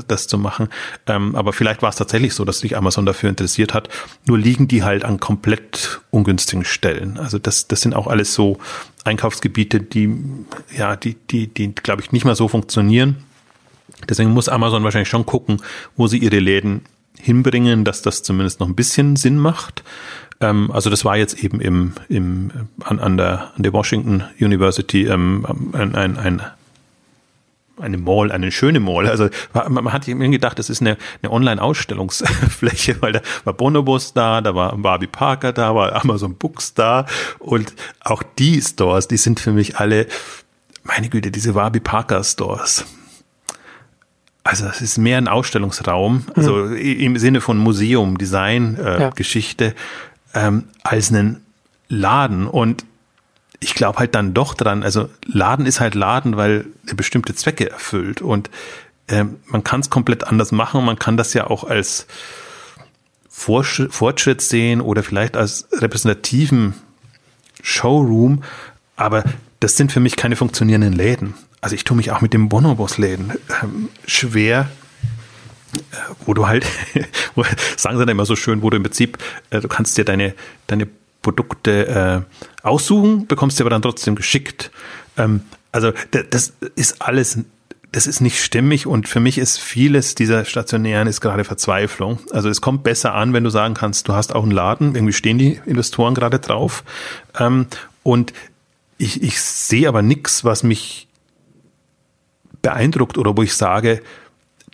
das, zu machen. Ähm, aber vielleicht war es tatsächlich so, dass sich Amazon dafür interessiert hat. Nur liegen die halt an komplett ungünstigen Stellen. Also das, das sind auch alles so Einkaufsgebiete, die, ja, die, die, die, glaube ich, nicht mehr so funktionieren. Deswegen muss Amazon wahrscheinlich schon gucken, wo sie ihre Läden hinbringen, dass das zumindest noch ein bisschen Sinn macht. Ähm, also das war jetzt eben im, im, an, an, der, an der Washington University ähm, ein, ein, ein eine Mall, eine schöne Mall. Also man hat irgendwie gedacht, das ist eine, eine Online-Ausstellungsfläche, weil da war Bonobos da, da war Barbie Parker da, war Amazon Books da und auch die Stores, die sind für mich alle, meine Güte, diese Barbie Parker Stores. Also es ist mehr ein Ausstellungsraum, also mhm. im Sinne von Museum, Design, äh, ja. Geschichte ähm, als einen Laden. Und ich glaube halt dann doch dran, also Laden ist halt Laden, weil er bestimmte Zwecke erfüllt. Und ähm, man kann es komplett anders machen. Man kann das ja auch als Fortschritt sehen oder vielleicht als repräsentativen Showroom. Aber das sind für mich keine funktionierenden Läden. Also ich tue mich auch mit dem Bonobos-Läden ähm, schwer, wo du halt, sagen sie dann immer so schön, wo du im Prinzip, äh, du kannst dir deine, deine Produkte äh, aussuchen, bekommst sie aber dann trotzdem geschickt. Ähm, also das ist alles, das ist nicht stimmig und für mich ist vieles dieser stationären ist gerade Verzweiflung. Also es kommt besser an, wenn du sagen kannst, du hast auch einen Laden, irgendwie stehen die Investoren gerade drauf. Ähm, und ich, ich sehe aber nichts, was mich beeindruckt oder wo ich sage,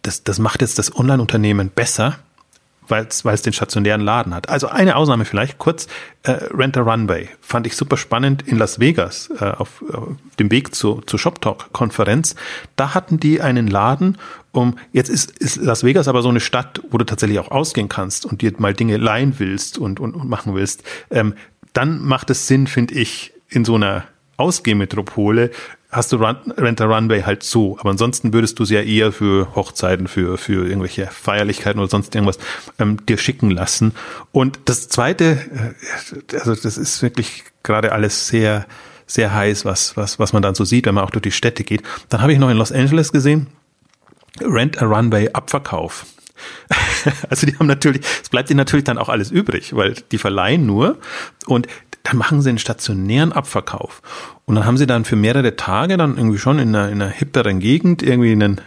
das, das macht jetzt das Online-Unternehmen besser weil es den stationären Laden hat. Also eine Ausnahme vielleicht kurz, äh, Rent a Runway fand ich super spannend in Las Vegas äh, auf, auf dem Weg zu, zur Shop Talk Konferenz. Da hatten die einen Laden, um jetzt ist, ist Las Vegas aber so eine Stadt, wo du tatsächlich auch ausgehen kannst und dir mal Dinge leihen willst und, und, und machen willst. Ähm, dann macht es Sinn, finde ich, in so einer Ausgehmetropole hast du Run, Rent a Runway halt so. Aber ansonsten würdest du sie ja eher für Hochzeiten, für, für irgendwelche Feierlichkeiten oder sonst irgendwas ähm, dir schicken lassen. Und das Zweite, äh, also das ist wirklich gerade alles sehr, sehr heiß, was, was, was man dann so sieht, wenn man auch durch die Städte geht. Dann habe ich noch in Los Angeles gesehen, Rent a Runway Abverkauf. Also die haben natürlich, es bleibt ihnen natürlich dann auch alles übrig, weil die verleihen nur und dann machen sie einen stationären Abverkauf. Und dann haben sie dann für mehrere Tage dann irgendwie schon in einer, in einer hipperen Gegend irgendwie einen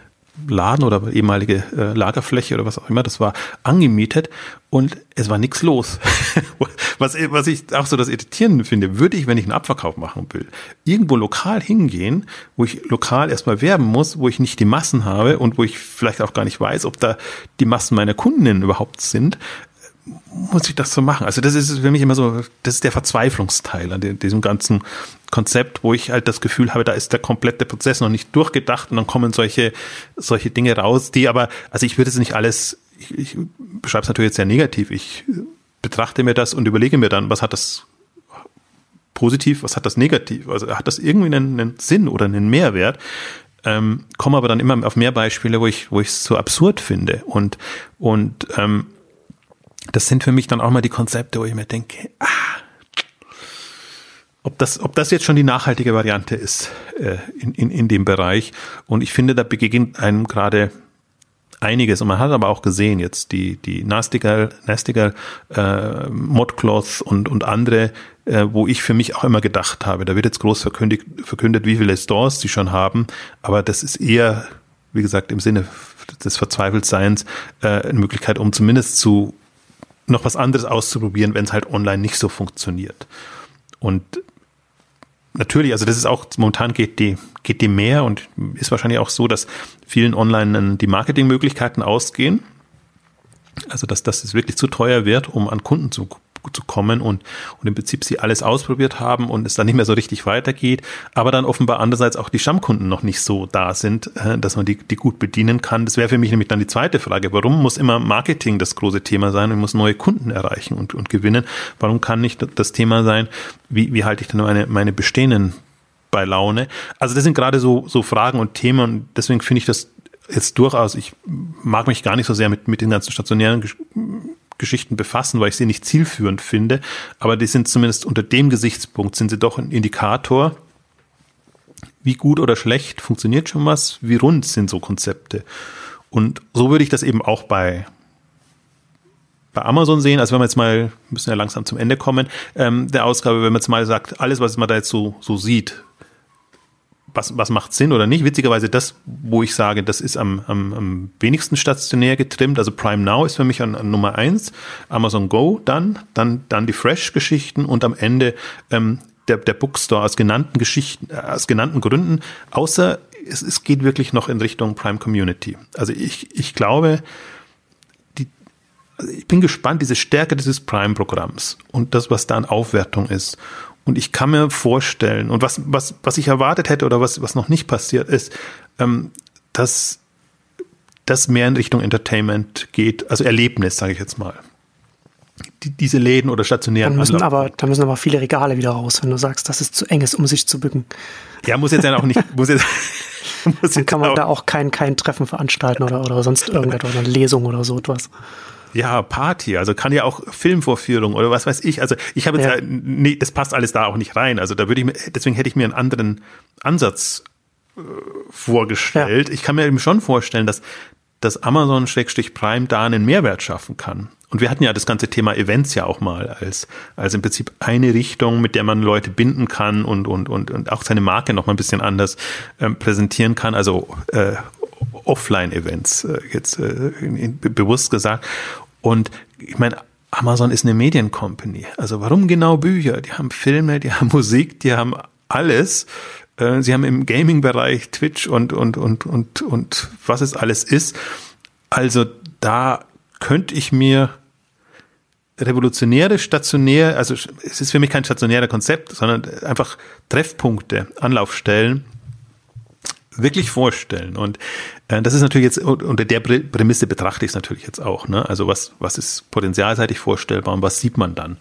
Laden oder ehemalige äh, Lagerfläche oder was auch immer, das war angemietet und es war nichts los. was, was ich auch so das Irritierende finde, würde ich, wenn ich einen Abverkauf machen will, irgendwo lokal hingehen, wo ich lokal erstmal werben muss, wo ich nicht die Massen habe und wo ich vielleicht auch gar nicht weiß, ob da die Massen meiner Kundinnen überhaupt sind, muss ich das so machen? Also das ist für mich immer so, das ist der Verzweiflungsteil an diesem ganzen Konzept, wo ich halt das Gefühl habe, da ist der komplette Prozess noch nicht durchgedacht und dann kommen solche, solche Dinge raus, die aber, also ich würde es nicht alles, ich, ich beschreibe es natürlich jetzt sehr negativ, ich betrachte mir das und überlege mir dann, was hat das positiv, was hat das negativ, also hat das irgendwie einen, einen Sinn oder einen Mehrwert, ähm, komme aber dann immer auf mehr Beispiele, wo ich, wo ich es so absurd finde und, und, ähm, das sind für mich dann auch mal die Konzepte, wo ich mir denke, ah, ob das, ob das jetzt schon die nachhaltige Variante ist äh, in, in, in dem Bereich. Und ich finde, da begegnet einem gerade einiges. Und man hat aber auch gesehen, jetzt die, die Nastigal, Nastigal äh, Modcloth und, und andere, äh, wo ich für mich auch immer gedacht habe, da wird jetzt groß verkündigt, verkündet, wie viele Stores sie schon haben. Aber das ist eher, wie gesagt, im Sinne des Verzweifeltseins äh, eine Möglichkeit, um zumindest zu noch was anderes auszuprobieren, wenn es halt online nicht so funktioniert. Und natürlich, also das ist auch, momentan geht die, geht die mehr und ist wahrscheinlich auch so, dass vielen online die Marketingmöglichkeiten ausgehen. Also dass das wirklich zu teuer wird, um an Kunden zu zu kommen und, und im Prinzip sie alles ausprobiert haben und es dann nicht mehr so richtig weitergeht, aber dann offenbar andererseits auch die Stammkunden noch nicht so da sind, äh, dass man die, die gut bedienen kann. Das wäre für mich nämlich dann die zweite Frage. Warum muss immer Marketing das große Thema sein und muss neue Kunden erreichen und, und gewinnen? Warum kann nicht das Thema sein, wie, wie halte ich denn meine, meine bestehenden bei Laune? Also das sind gerade so, so Fragen und Themen und deswegen finde ich das jetzt durchaus, ich mag mich gar nicht so sehr mit, mit den ganzen stationären Geschichten befassen, weil ich sie nicht zielführend finde. Aber die sind zumindest unter dem Gesichtspunkt, sind sie doch ein Indikator, wie gut oder schlecht funktioniert schon was, wie rund sind so Konzepte. Und so würde ich das eben auch bei, bei Amazon sehen. Also wenn man jetzt mal, müssen ja langsam zum Ende kommen, ähm, der Ausgabe, wenn man jetzt mal sagt, alles, was man da jetzt so, so sieht, was, was macht Sinn oder nicht. Witzigerweise das, wo ich sage, das ist am, am, am wenigsten stationär getrimmt. Also Prime Now ist für mich an, an Nummer eins, Amazon Go dann, dann, dann die Fresh-Geschichten und am Ende ähm, der, der Bookstore aus genannten Geschichten, äh, aus genannten Gründen, außer es, es geht wirklich noch in Richtung Prime Community. Also ich, ich glaube, die, also ich bin gespannt, diese Stärke dieses Prime-Programms und das, was da an Aufwertung ist und ich kann mir vorstellen, und was, was, was ich erwartet hätte oder was, was noch nicht passiert ist, ähm, dass das mehr in Richtung Entertainment geht, also Erlebnis, sage ich jetzt mal. Die, diese Läden oder stationären. Da müssen, aber, da müssen aber viele Regale wieder raus, wenn du sagst, dass es zu eng ist, um sich zu bücken. Ja, muss jetzt ja auch nicht. Muss jetzt, muss Dann kann man auch, da auch kein, kein Treffen veranstalten oder, oder sonst irgendetwas, oder eine Lesung oder so etwas ja, Party, also kann ja auch Filmvorführung oder was weiß ich. Also ich habe jetzt, ja. nee, das passt alles da auch nicht rein. Also da würde ich mir, deswegen hätte ich mir einen anderen Ansatz äh, vorgestellt. Ja. Ich kann mir eben schon vorstellen, dass dass Amazon-Prime da einen Mehrwert schaffen kann. Und wir hatten ja das ganze Thema Events ja auch mal als, als im Prinzip eine Richtung, mit der man Leute binden kann und, und, und, und auch seine Marke noch mal ein bisschen anders ähm, präsentieren kann. Also äh, Offline-Events, äh, jetzt äh, bewusst gesagt. Und ich meine, Amazon ist eine Mediencompany. Also warum genau Bücher? Die haben Filme, die haben Musik, die haben alles. Äh, sie haben im Gaming-Bereich Twitch und, und, und, und, und was es alles ist. Also da könnte ich mir revolutionäre, stationär, also es ist für mich kein stationärer Konzept, sondern einfach Treffpunkte, Anlaufstellen, wirklich vorstellen. Und äh, das ist natürlich jetzt, unter der Prämisse betrachte ich es natürlich jetzt auch. Ne? Also was, was ist potenzialseitig vorstellbar und was sieht man dann?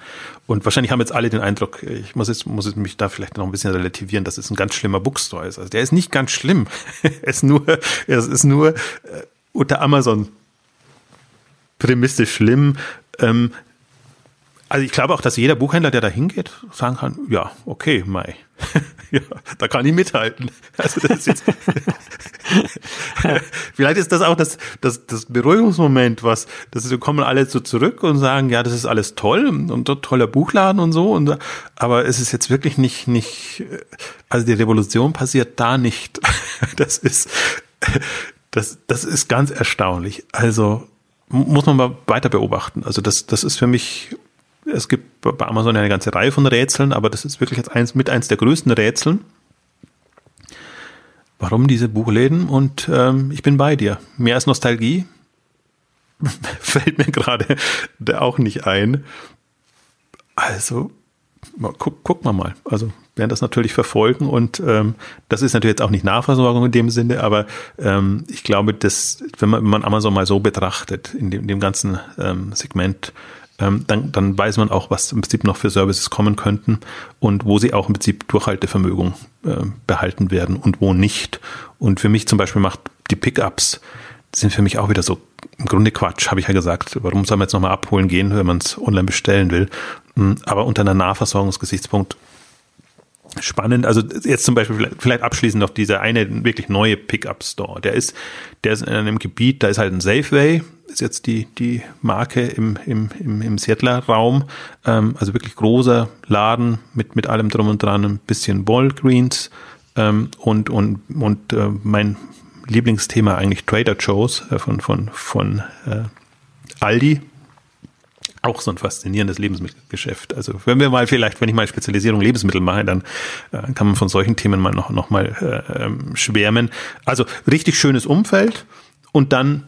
Und wahrscheinlich haben jetzt alle den Eindruck, ich muss jetzt, muss jetzt mich da vielleicht noch ein bisschen relativieren, dass es ein ganz schlimmer Bookstore ist. Also der ist nicht ganz schlimm. ist nur, er ist nur äh, unter Amazon Prämisse schlimm. Ähm, also ich glaube auch, dass jeder Buchhändler, der da hingeht, sagen kann, ja, okay, Mai. ja, da kann ich mithalten. Also das ist jetzt Vielleicht ist das auch das, das, das Beruhigungsmoment, was, das ist, kommen alle so zurück und sagen, ja, das ist alles toll und dort toller Buchladen und so. Und, aber es ist jetzt wirklich nicht, nicht, also die Revolution passiert da nicht. Das ist, das, das ist ganz erstaunlich. Also muss man mal weiter beobachten. Also das, das ist für mich es gibt bei Amazon eine ganze Reihe von Rätseln, aber das ist wirklich jetzt eins mit eins der größten Rätseln. Warum diese Buchläden? Und ähm, ich bin bei dir. Mehr als Nostalgie fällt mir gerade auch nicht ein. Also guck, guck mal mal. Also werden das natürlich verfolgen und ähm, das ist natürlich jetzt auch nicht Nahversorgung in dem Sinne, aber ähm, ich glaube, dass wenn man, wenn man Amazon mal so betrachtet in dem, in dem ganzen ähm, Segment, ähm, dann, dann weiß man auch, was im Prinzip noch für Services kommen könnten und wo sie auch im Prinzip Durchhaltevermögen äh, behalten werden und wo nicht. Und für mich zum Beispiel macht die Pickups sind für mich auch wieder so im Grunde Quatsch, habe ich ja gesagt. Warum soll man jetzt nochmal abholen gehen, wenn man es online bestellen will? Hm, aber unter einer Nahversorgungsgesichtspunkt spannend. Also jetzt zum Beispiel vielleicht abschließend noch dieser eine wirklich neue Pickup Store. Der ist, der ist in einem Gebiet, da ist halt ein Safeway, ist jetzt die, die Marke im, im, im, im Seattler Raum. Ähm, also wirklich großer Laden mit, mit allem drum und dran, ein bisschen Walgreens ähm, und, und, und äh, mein Lieblingsthema eigentlich Trader Joe's äh, von, von, von äh, Aldi, auch so ein faszinierendes Lebensmittelgeschäft. Also wenn wir mal vielleicht, wenn ich mal Spezialisierung Lebensmittel mache, dann äh, kann man von solchen Themen mal noch, noch mal äh, ähm, schwärmen. Also richtig schönes Umfeld und dann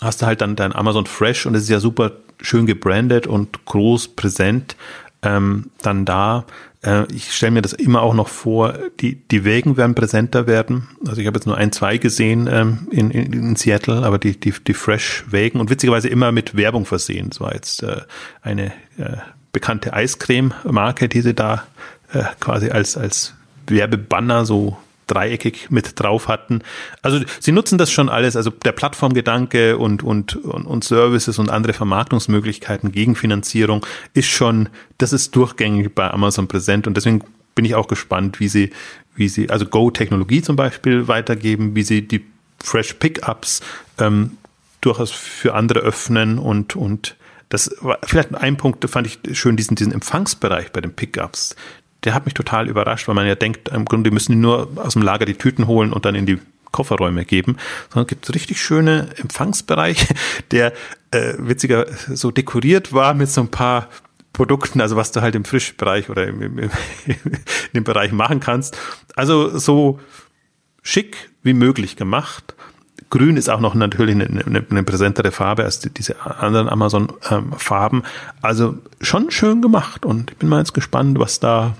hast du halt dann dein Amazon Fresh und es ist ja super schön gebrandet und groß präsent ähm, dann da. Äh, ich stelle mir das immer auch noch vor, die, die Wägen werden präsenter werden. Also ich habe jetzt nur ein, zwei gesehen ähm, in, in, in Seattle, aber die, die, die Fresh-Wägen und witzigerweise immer mit Werbung versehen. Das war jetzt äh, eine äh, bekannte Eiscreme-Marke, die sie da äh, quasi als, als Werbebanner so dreieckig mit drauf hatten. Also sie nutzen das schon alles, also der Plattformgedanke und, und, und, und Services und andere Vermarktungsmöglichkeiten gegen Finanzierung ist schon, das ist durchgängig bei Amazon präsent. Und deswegen bin ich auch gespannt, wie sie, wie sie, also Go-Technologie zum Beispiel weitergeben, wie sie die Fresh Pickups ähm, durchaus für andere öffnen und, und das war vielleicht ein Punkt, da fand ich schön, diesen, diesen Empfangsbereich bei den Pickups der hat mich total überrascht, weil man ja denkt, im Grunde müssen die nur aus dem Lager die Tüten holen und dann in die Kofferräume geben, sondern es gibt richtig schöne Empfangsbereiche, der äh, witziger so dekoriert war mit so ein paar Produkten, also was du halt im Frischbereich oder im, im, im, dem Bereich machen kannst. Also so schick wie möglich gemacht. Grün ist auch noch natürlich eine, eine, eine präsentere Farbe als die, diese anderen Amazon-Farben. Ähm, also schon schön gemacht und ich bin mal jetzt gespannt, was da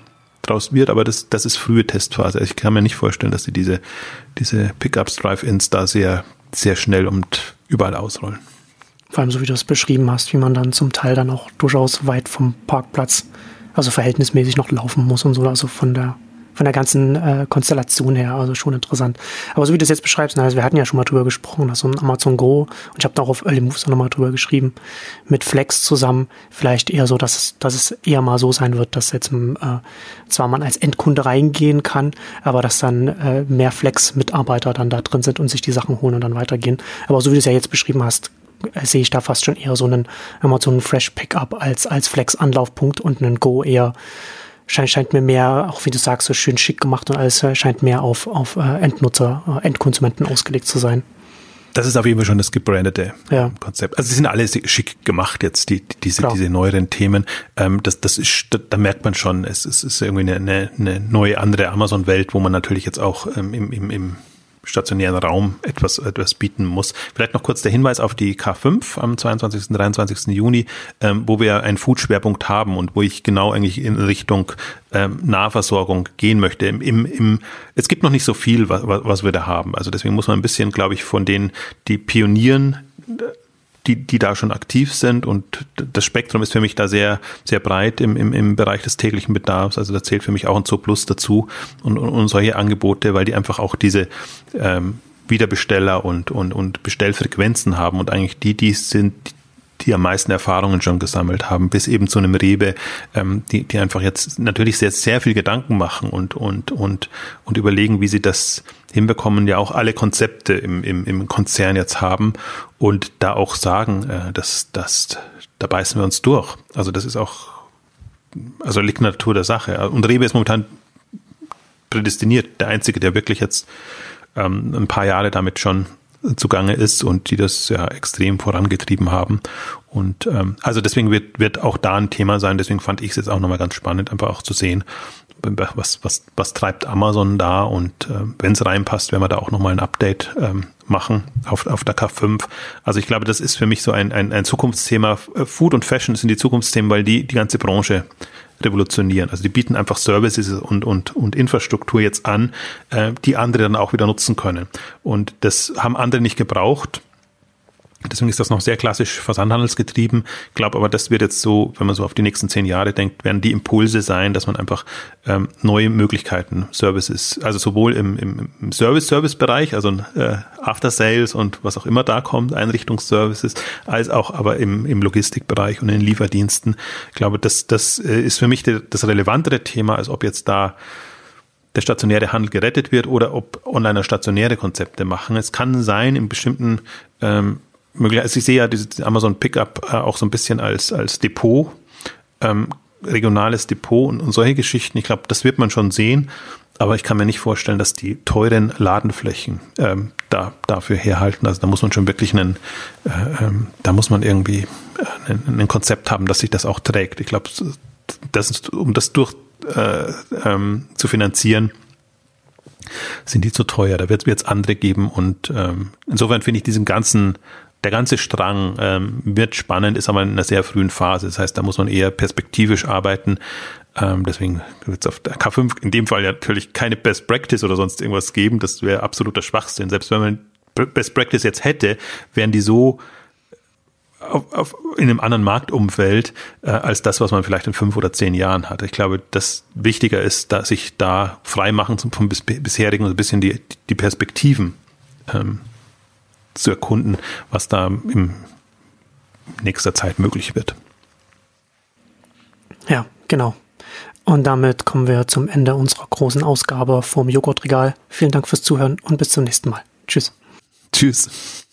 draus wird, aber das, das ist frühe Testphase. Ich kann mir nicht vorstellen, dass sie diese, diese Pickups, Drive-Ins da sehr, sehr schnell und überall ausrollen. Vor allem so wie du es beschrieben hast, wie man dann zum Teil dann auch durchaus weit vom Parkplatz, also verhältnismäßig noch laufen muss und so, also von der von der ganzen äh, Konstellation her, also schon interessant. Aber so wie du das jetzt beschreibst, also wir hatten ja schon mal drüber gesprochen, dass so ein Amazon Go, und ich habe da auch auf Early Moves auch nochmal drüber geschrieben, mit Flex zusammen, vielleicht eher so, dass es, dass es eher mal so sein wird, dass jetzt äh, zwar man als Endkunde reingehen kann, aber dass dann äh, mehr Flex-Mitarbeiter dann da drin sind und sich die Sachen holen und dann weitergehen. Aber so wie du es ja jetzt beschrieben hast, sehe ich da fast schon eher so einen Amazon Fresh Pickup als, als Flex-Anlaufpunkt und einen Go eher scheint, scheint mir mehr, auch wie du sagst, so schön schick gemacht und alles äh, scheint mehr auf, auf äh, Endnutzer, äh, Endkonsumenten ausgelegt zu sein. Das ist auf jeden Fall schon das gebrandete ja. Konzept. Also sie sind alle schick gemacht jetzt, die, diese, diese neueren Themen. Ähm, das, das ist, da, da merkt man schon, es, es ist irgendwie eine, eine neue andere Amazon-Welt, wo man natürlich jetzt auch ähm, im, im, im stationären Raum etwas, etwas bieten muss. Vielleicht noch kurz der Hinweis auf die K5 am 22. und 23. Juni, ähm, wo wir einen Food-Schwerpunkt haben und wo ich genau eigentlich in Richtung ähm, Nahversorgung gehen möchte. Im, im, im, es gibt noch nicht so viel, was, was wir da haben. Also deswegen muss man ein bisschen, glaube ich, von denen, die pionieren, die, die da schon aktiv sind und das Spektrum ist für mich da sehr, sehr breit im, im, im Bereich des täglichen Bedarfs. Also da zählt für mich auch ein Zoo Plus dazu und, und, und solche Angebote, weil die einfach auch diese ähm, Wiederbesteller und, und, und Bestellfrequenzen haben und eigentlich die, die sind, die am meisten Erfahrungen schon gesammelt haben, bis eben zu einem Rebe, ähm, die, die einfach jetzt natürlich sehr, sehr viel Gedanken machen und, und, und, und überlegen, wie sie das hinbekommen, ja auch alle Konzepte im, im, im Konzern jetzt haben und da auch sagen, äh, dass, dass, da beißen wir uns durch. Also das ist auch, also liegt Natur der Sache. Und Rebe ist momentan prädestiniert, der Einzige, der wirklich jetzt ähm, ein paar Jahre damit schon zugange ist und die das ja extrem vorangetrieben haben. Und ähm, also deswegen wird, wird auch da ein Thema sein, deswegen fand ich es jetzt auch nochmal ganz spannend, einfach auch zu sehen, was, was, was treibt Amazon da und äh, wenn es reinpasst, werden wir da auch nochmal ein Update ähm, machen auf, auf der K5. Also ich glaube, das ist für mich so ein, ein, ein Zukunftsthema. Food und Fashion sind die Zukunftsthemen, weil die die ganze Branche revolutionieren. Also die bieten einfach Services und, und, und Infrastruktur jetzt an, äh, die andere dann auch wieder nutzen können. Und das haben andere nicht gebraucht. Deswegen ist das noch sehr klassisch versandhandelsgetrieben. Ich glaube aber, das wird jetzt so, wenn man so auf die nächsten zehn Jahre denkt, werden die Impulse sein, dass man einfach ähm, neue Möglichkeiten, Services, also sowohl im, im, im Service-Service-Bereich, also äh, After Sales und was auch immer da kommt, Einrichtungsservices, als auch aber im, im Logistikbereich und in Lieferdiensten. Ich glaube, das, das äh, ist für mich das relevantere Thema, als ob jetzt da der stationäre Handel gerettet wird oder ob Onliner stationäre Konzepte machen. Es kann sein, in bestimmten ähm, möglich, also ich sehe ja diese Amazon Pickup äh, auch so ein bisschen als, als Depot, ähm, regionales Depot und, und solche Geschichten. Ich glaube, das wird man schon sehen. Aber ich kann mir nicht vorstellen, dass die teuren Ladenflächen ähm, da, dafür herhalten. Also da muss man schon wirklich einen, äh, ähm, da muss man irgendwie äh, ein, ein, Konzept haben, dass sich das auch trägt. Ich glaube, das ist, um das durch äh, ähm, zu finanzieren, sind die zu teuer. Da wird es andere geben und ähm, insofern finde ich diesen ganzen der ganze Strang ähm, wird spannend, ist aber in einer sehr frühen Phase. Das heißt, da muss man eher perspektivisch arbeiten. Ähm, deswegen wird es auf der K5 in dem Fall ja natürlich keine Best Practice oder sonst irgendwas geben. Das wäre absoluter Schwachsinn. Selbst wenn man Best Practice jetzt hätte, wären die so auf, auf, in einem anderen Marktumfeld äh, als das, was man vielleicht in fünf oder zehn Jahren hatte. Ich glaube, das wichtiger ist, dass sich da frei machen vom bisherigen und ein bisschen die, die Perspektiven ähm, zu erkunden, was da in nächster Zeit möglich wird. Ja, genau. Und damit kommen wir zum Ende unserer großen Ausgabe vom Joghurtregal. Vielen Dank fürs Zuhören und bis zum nächsten Mal. Tschüss. Tschüss.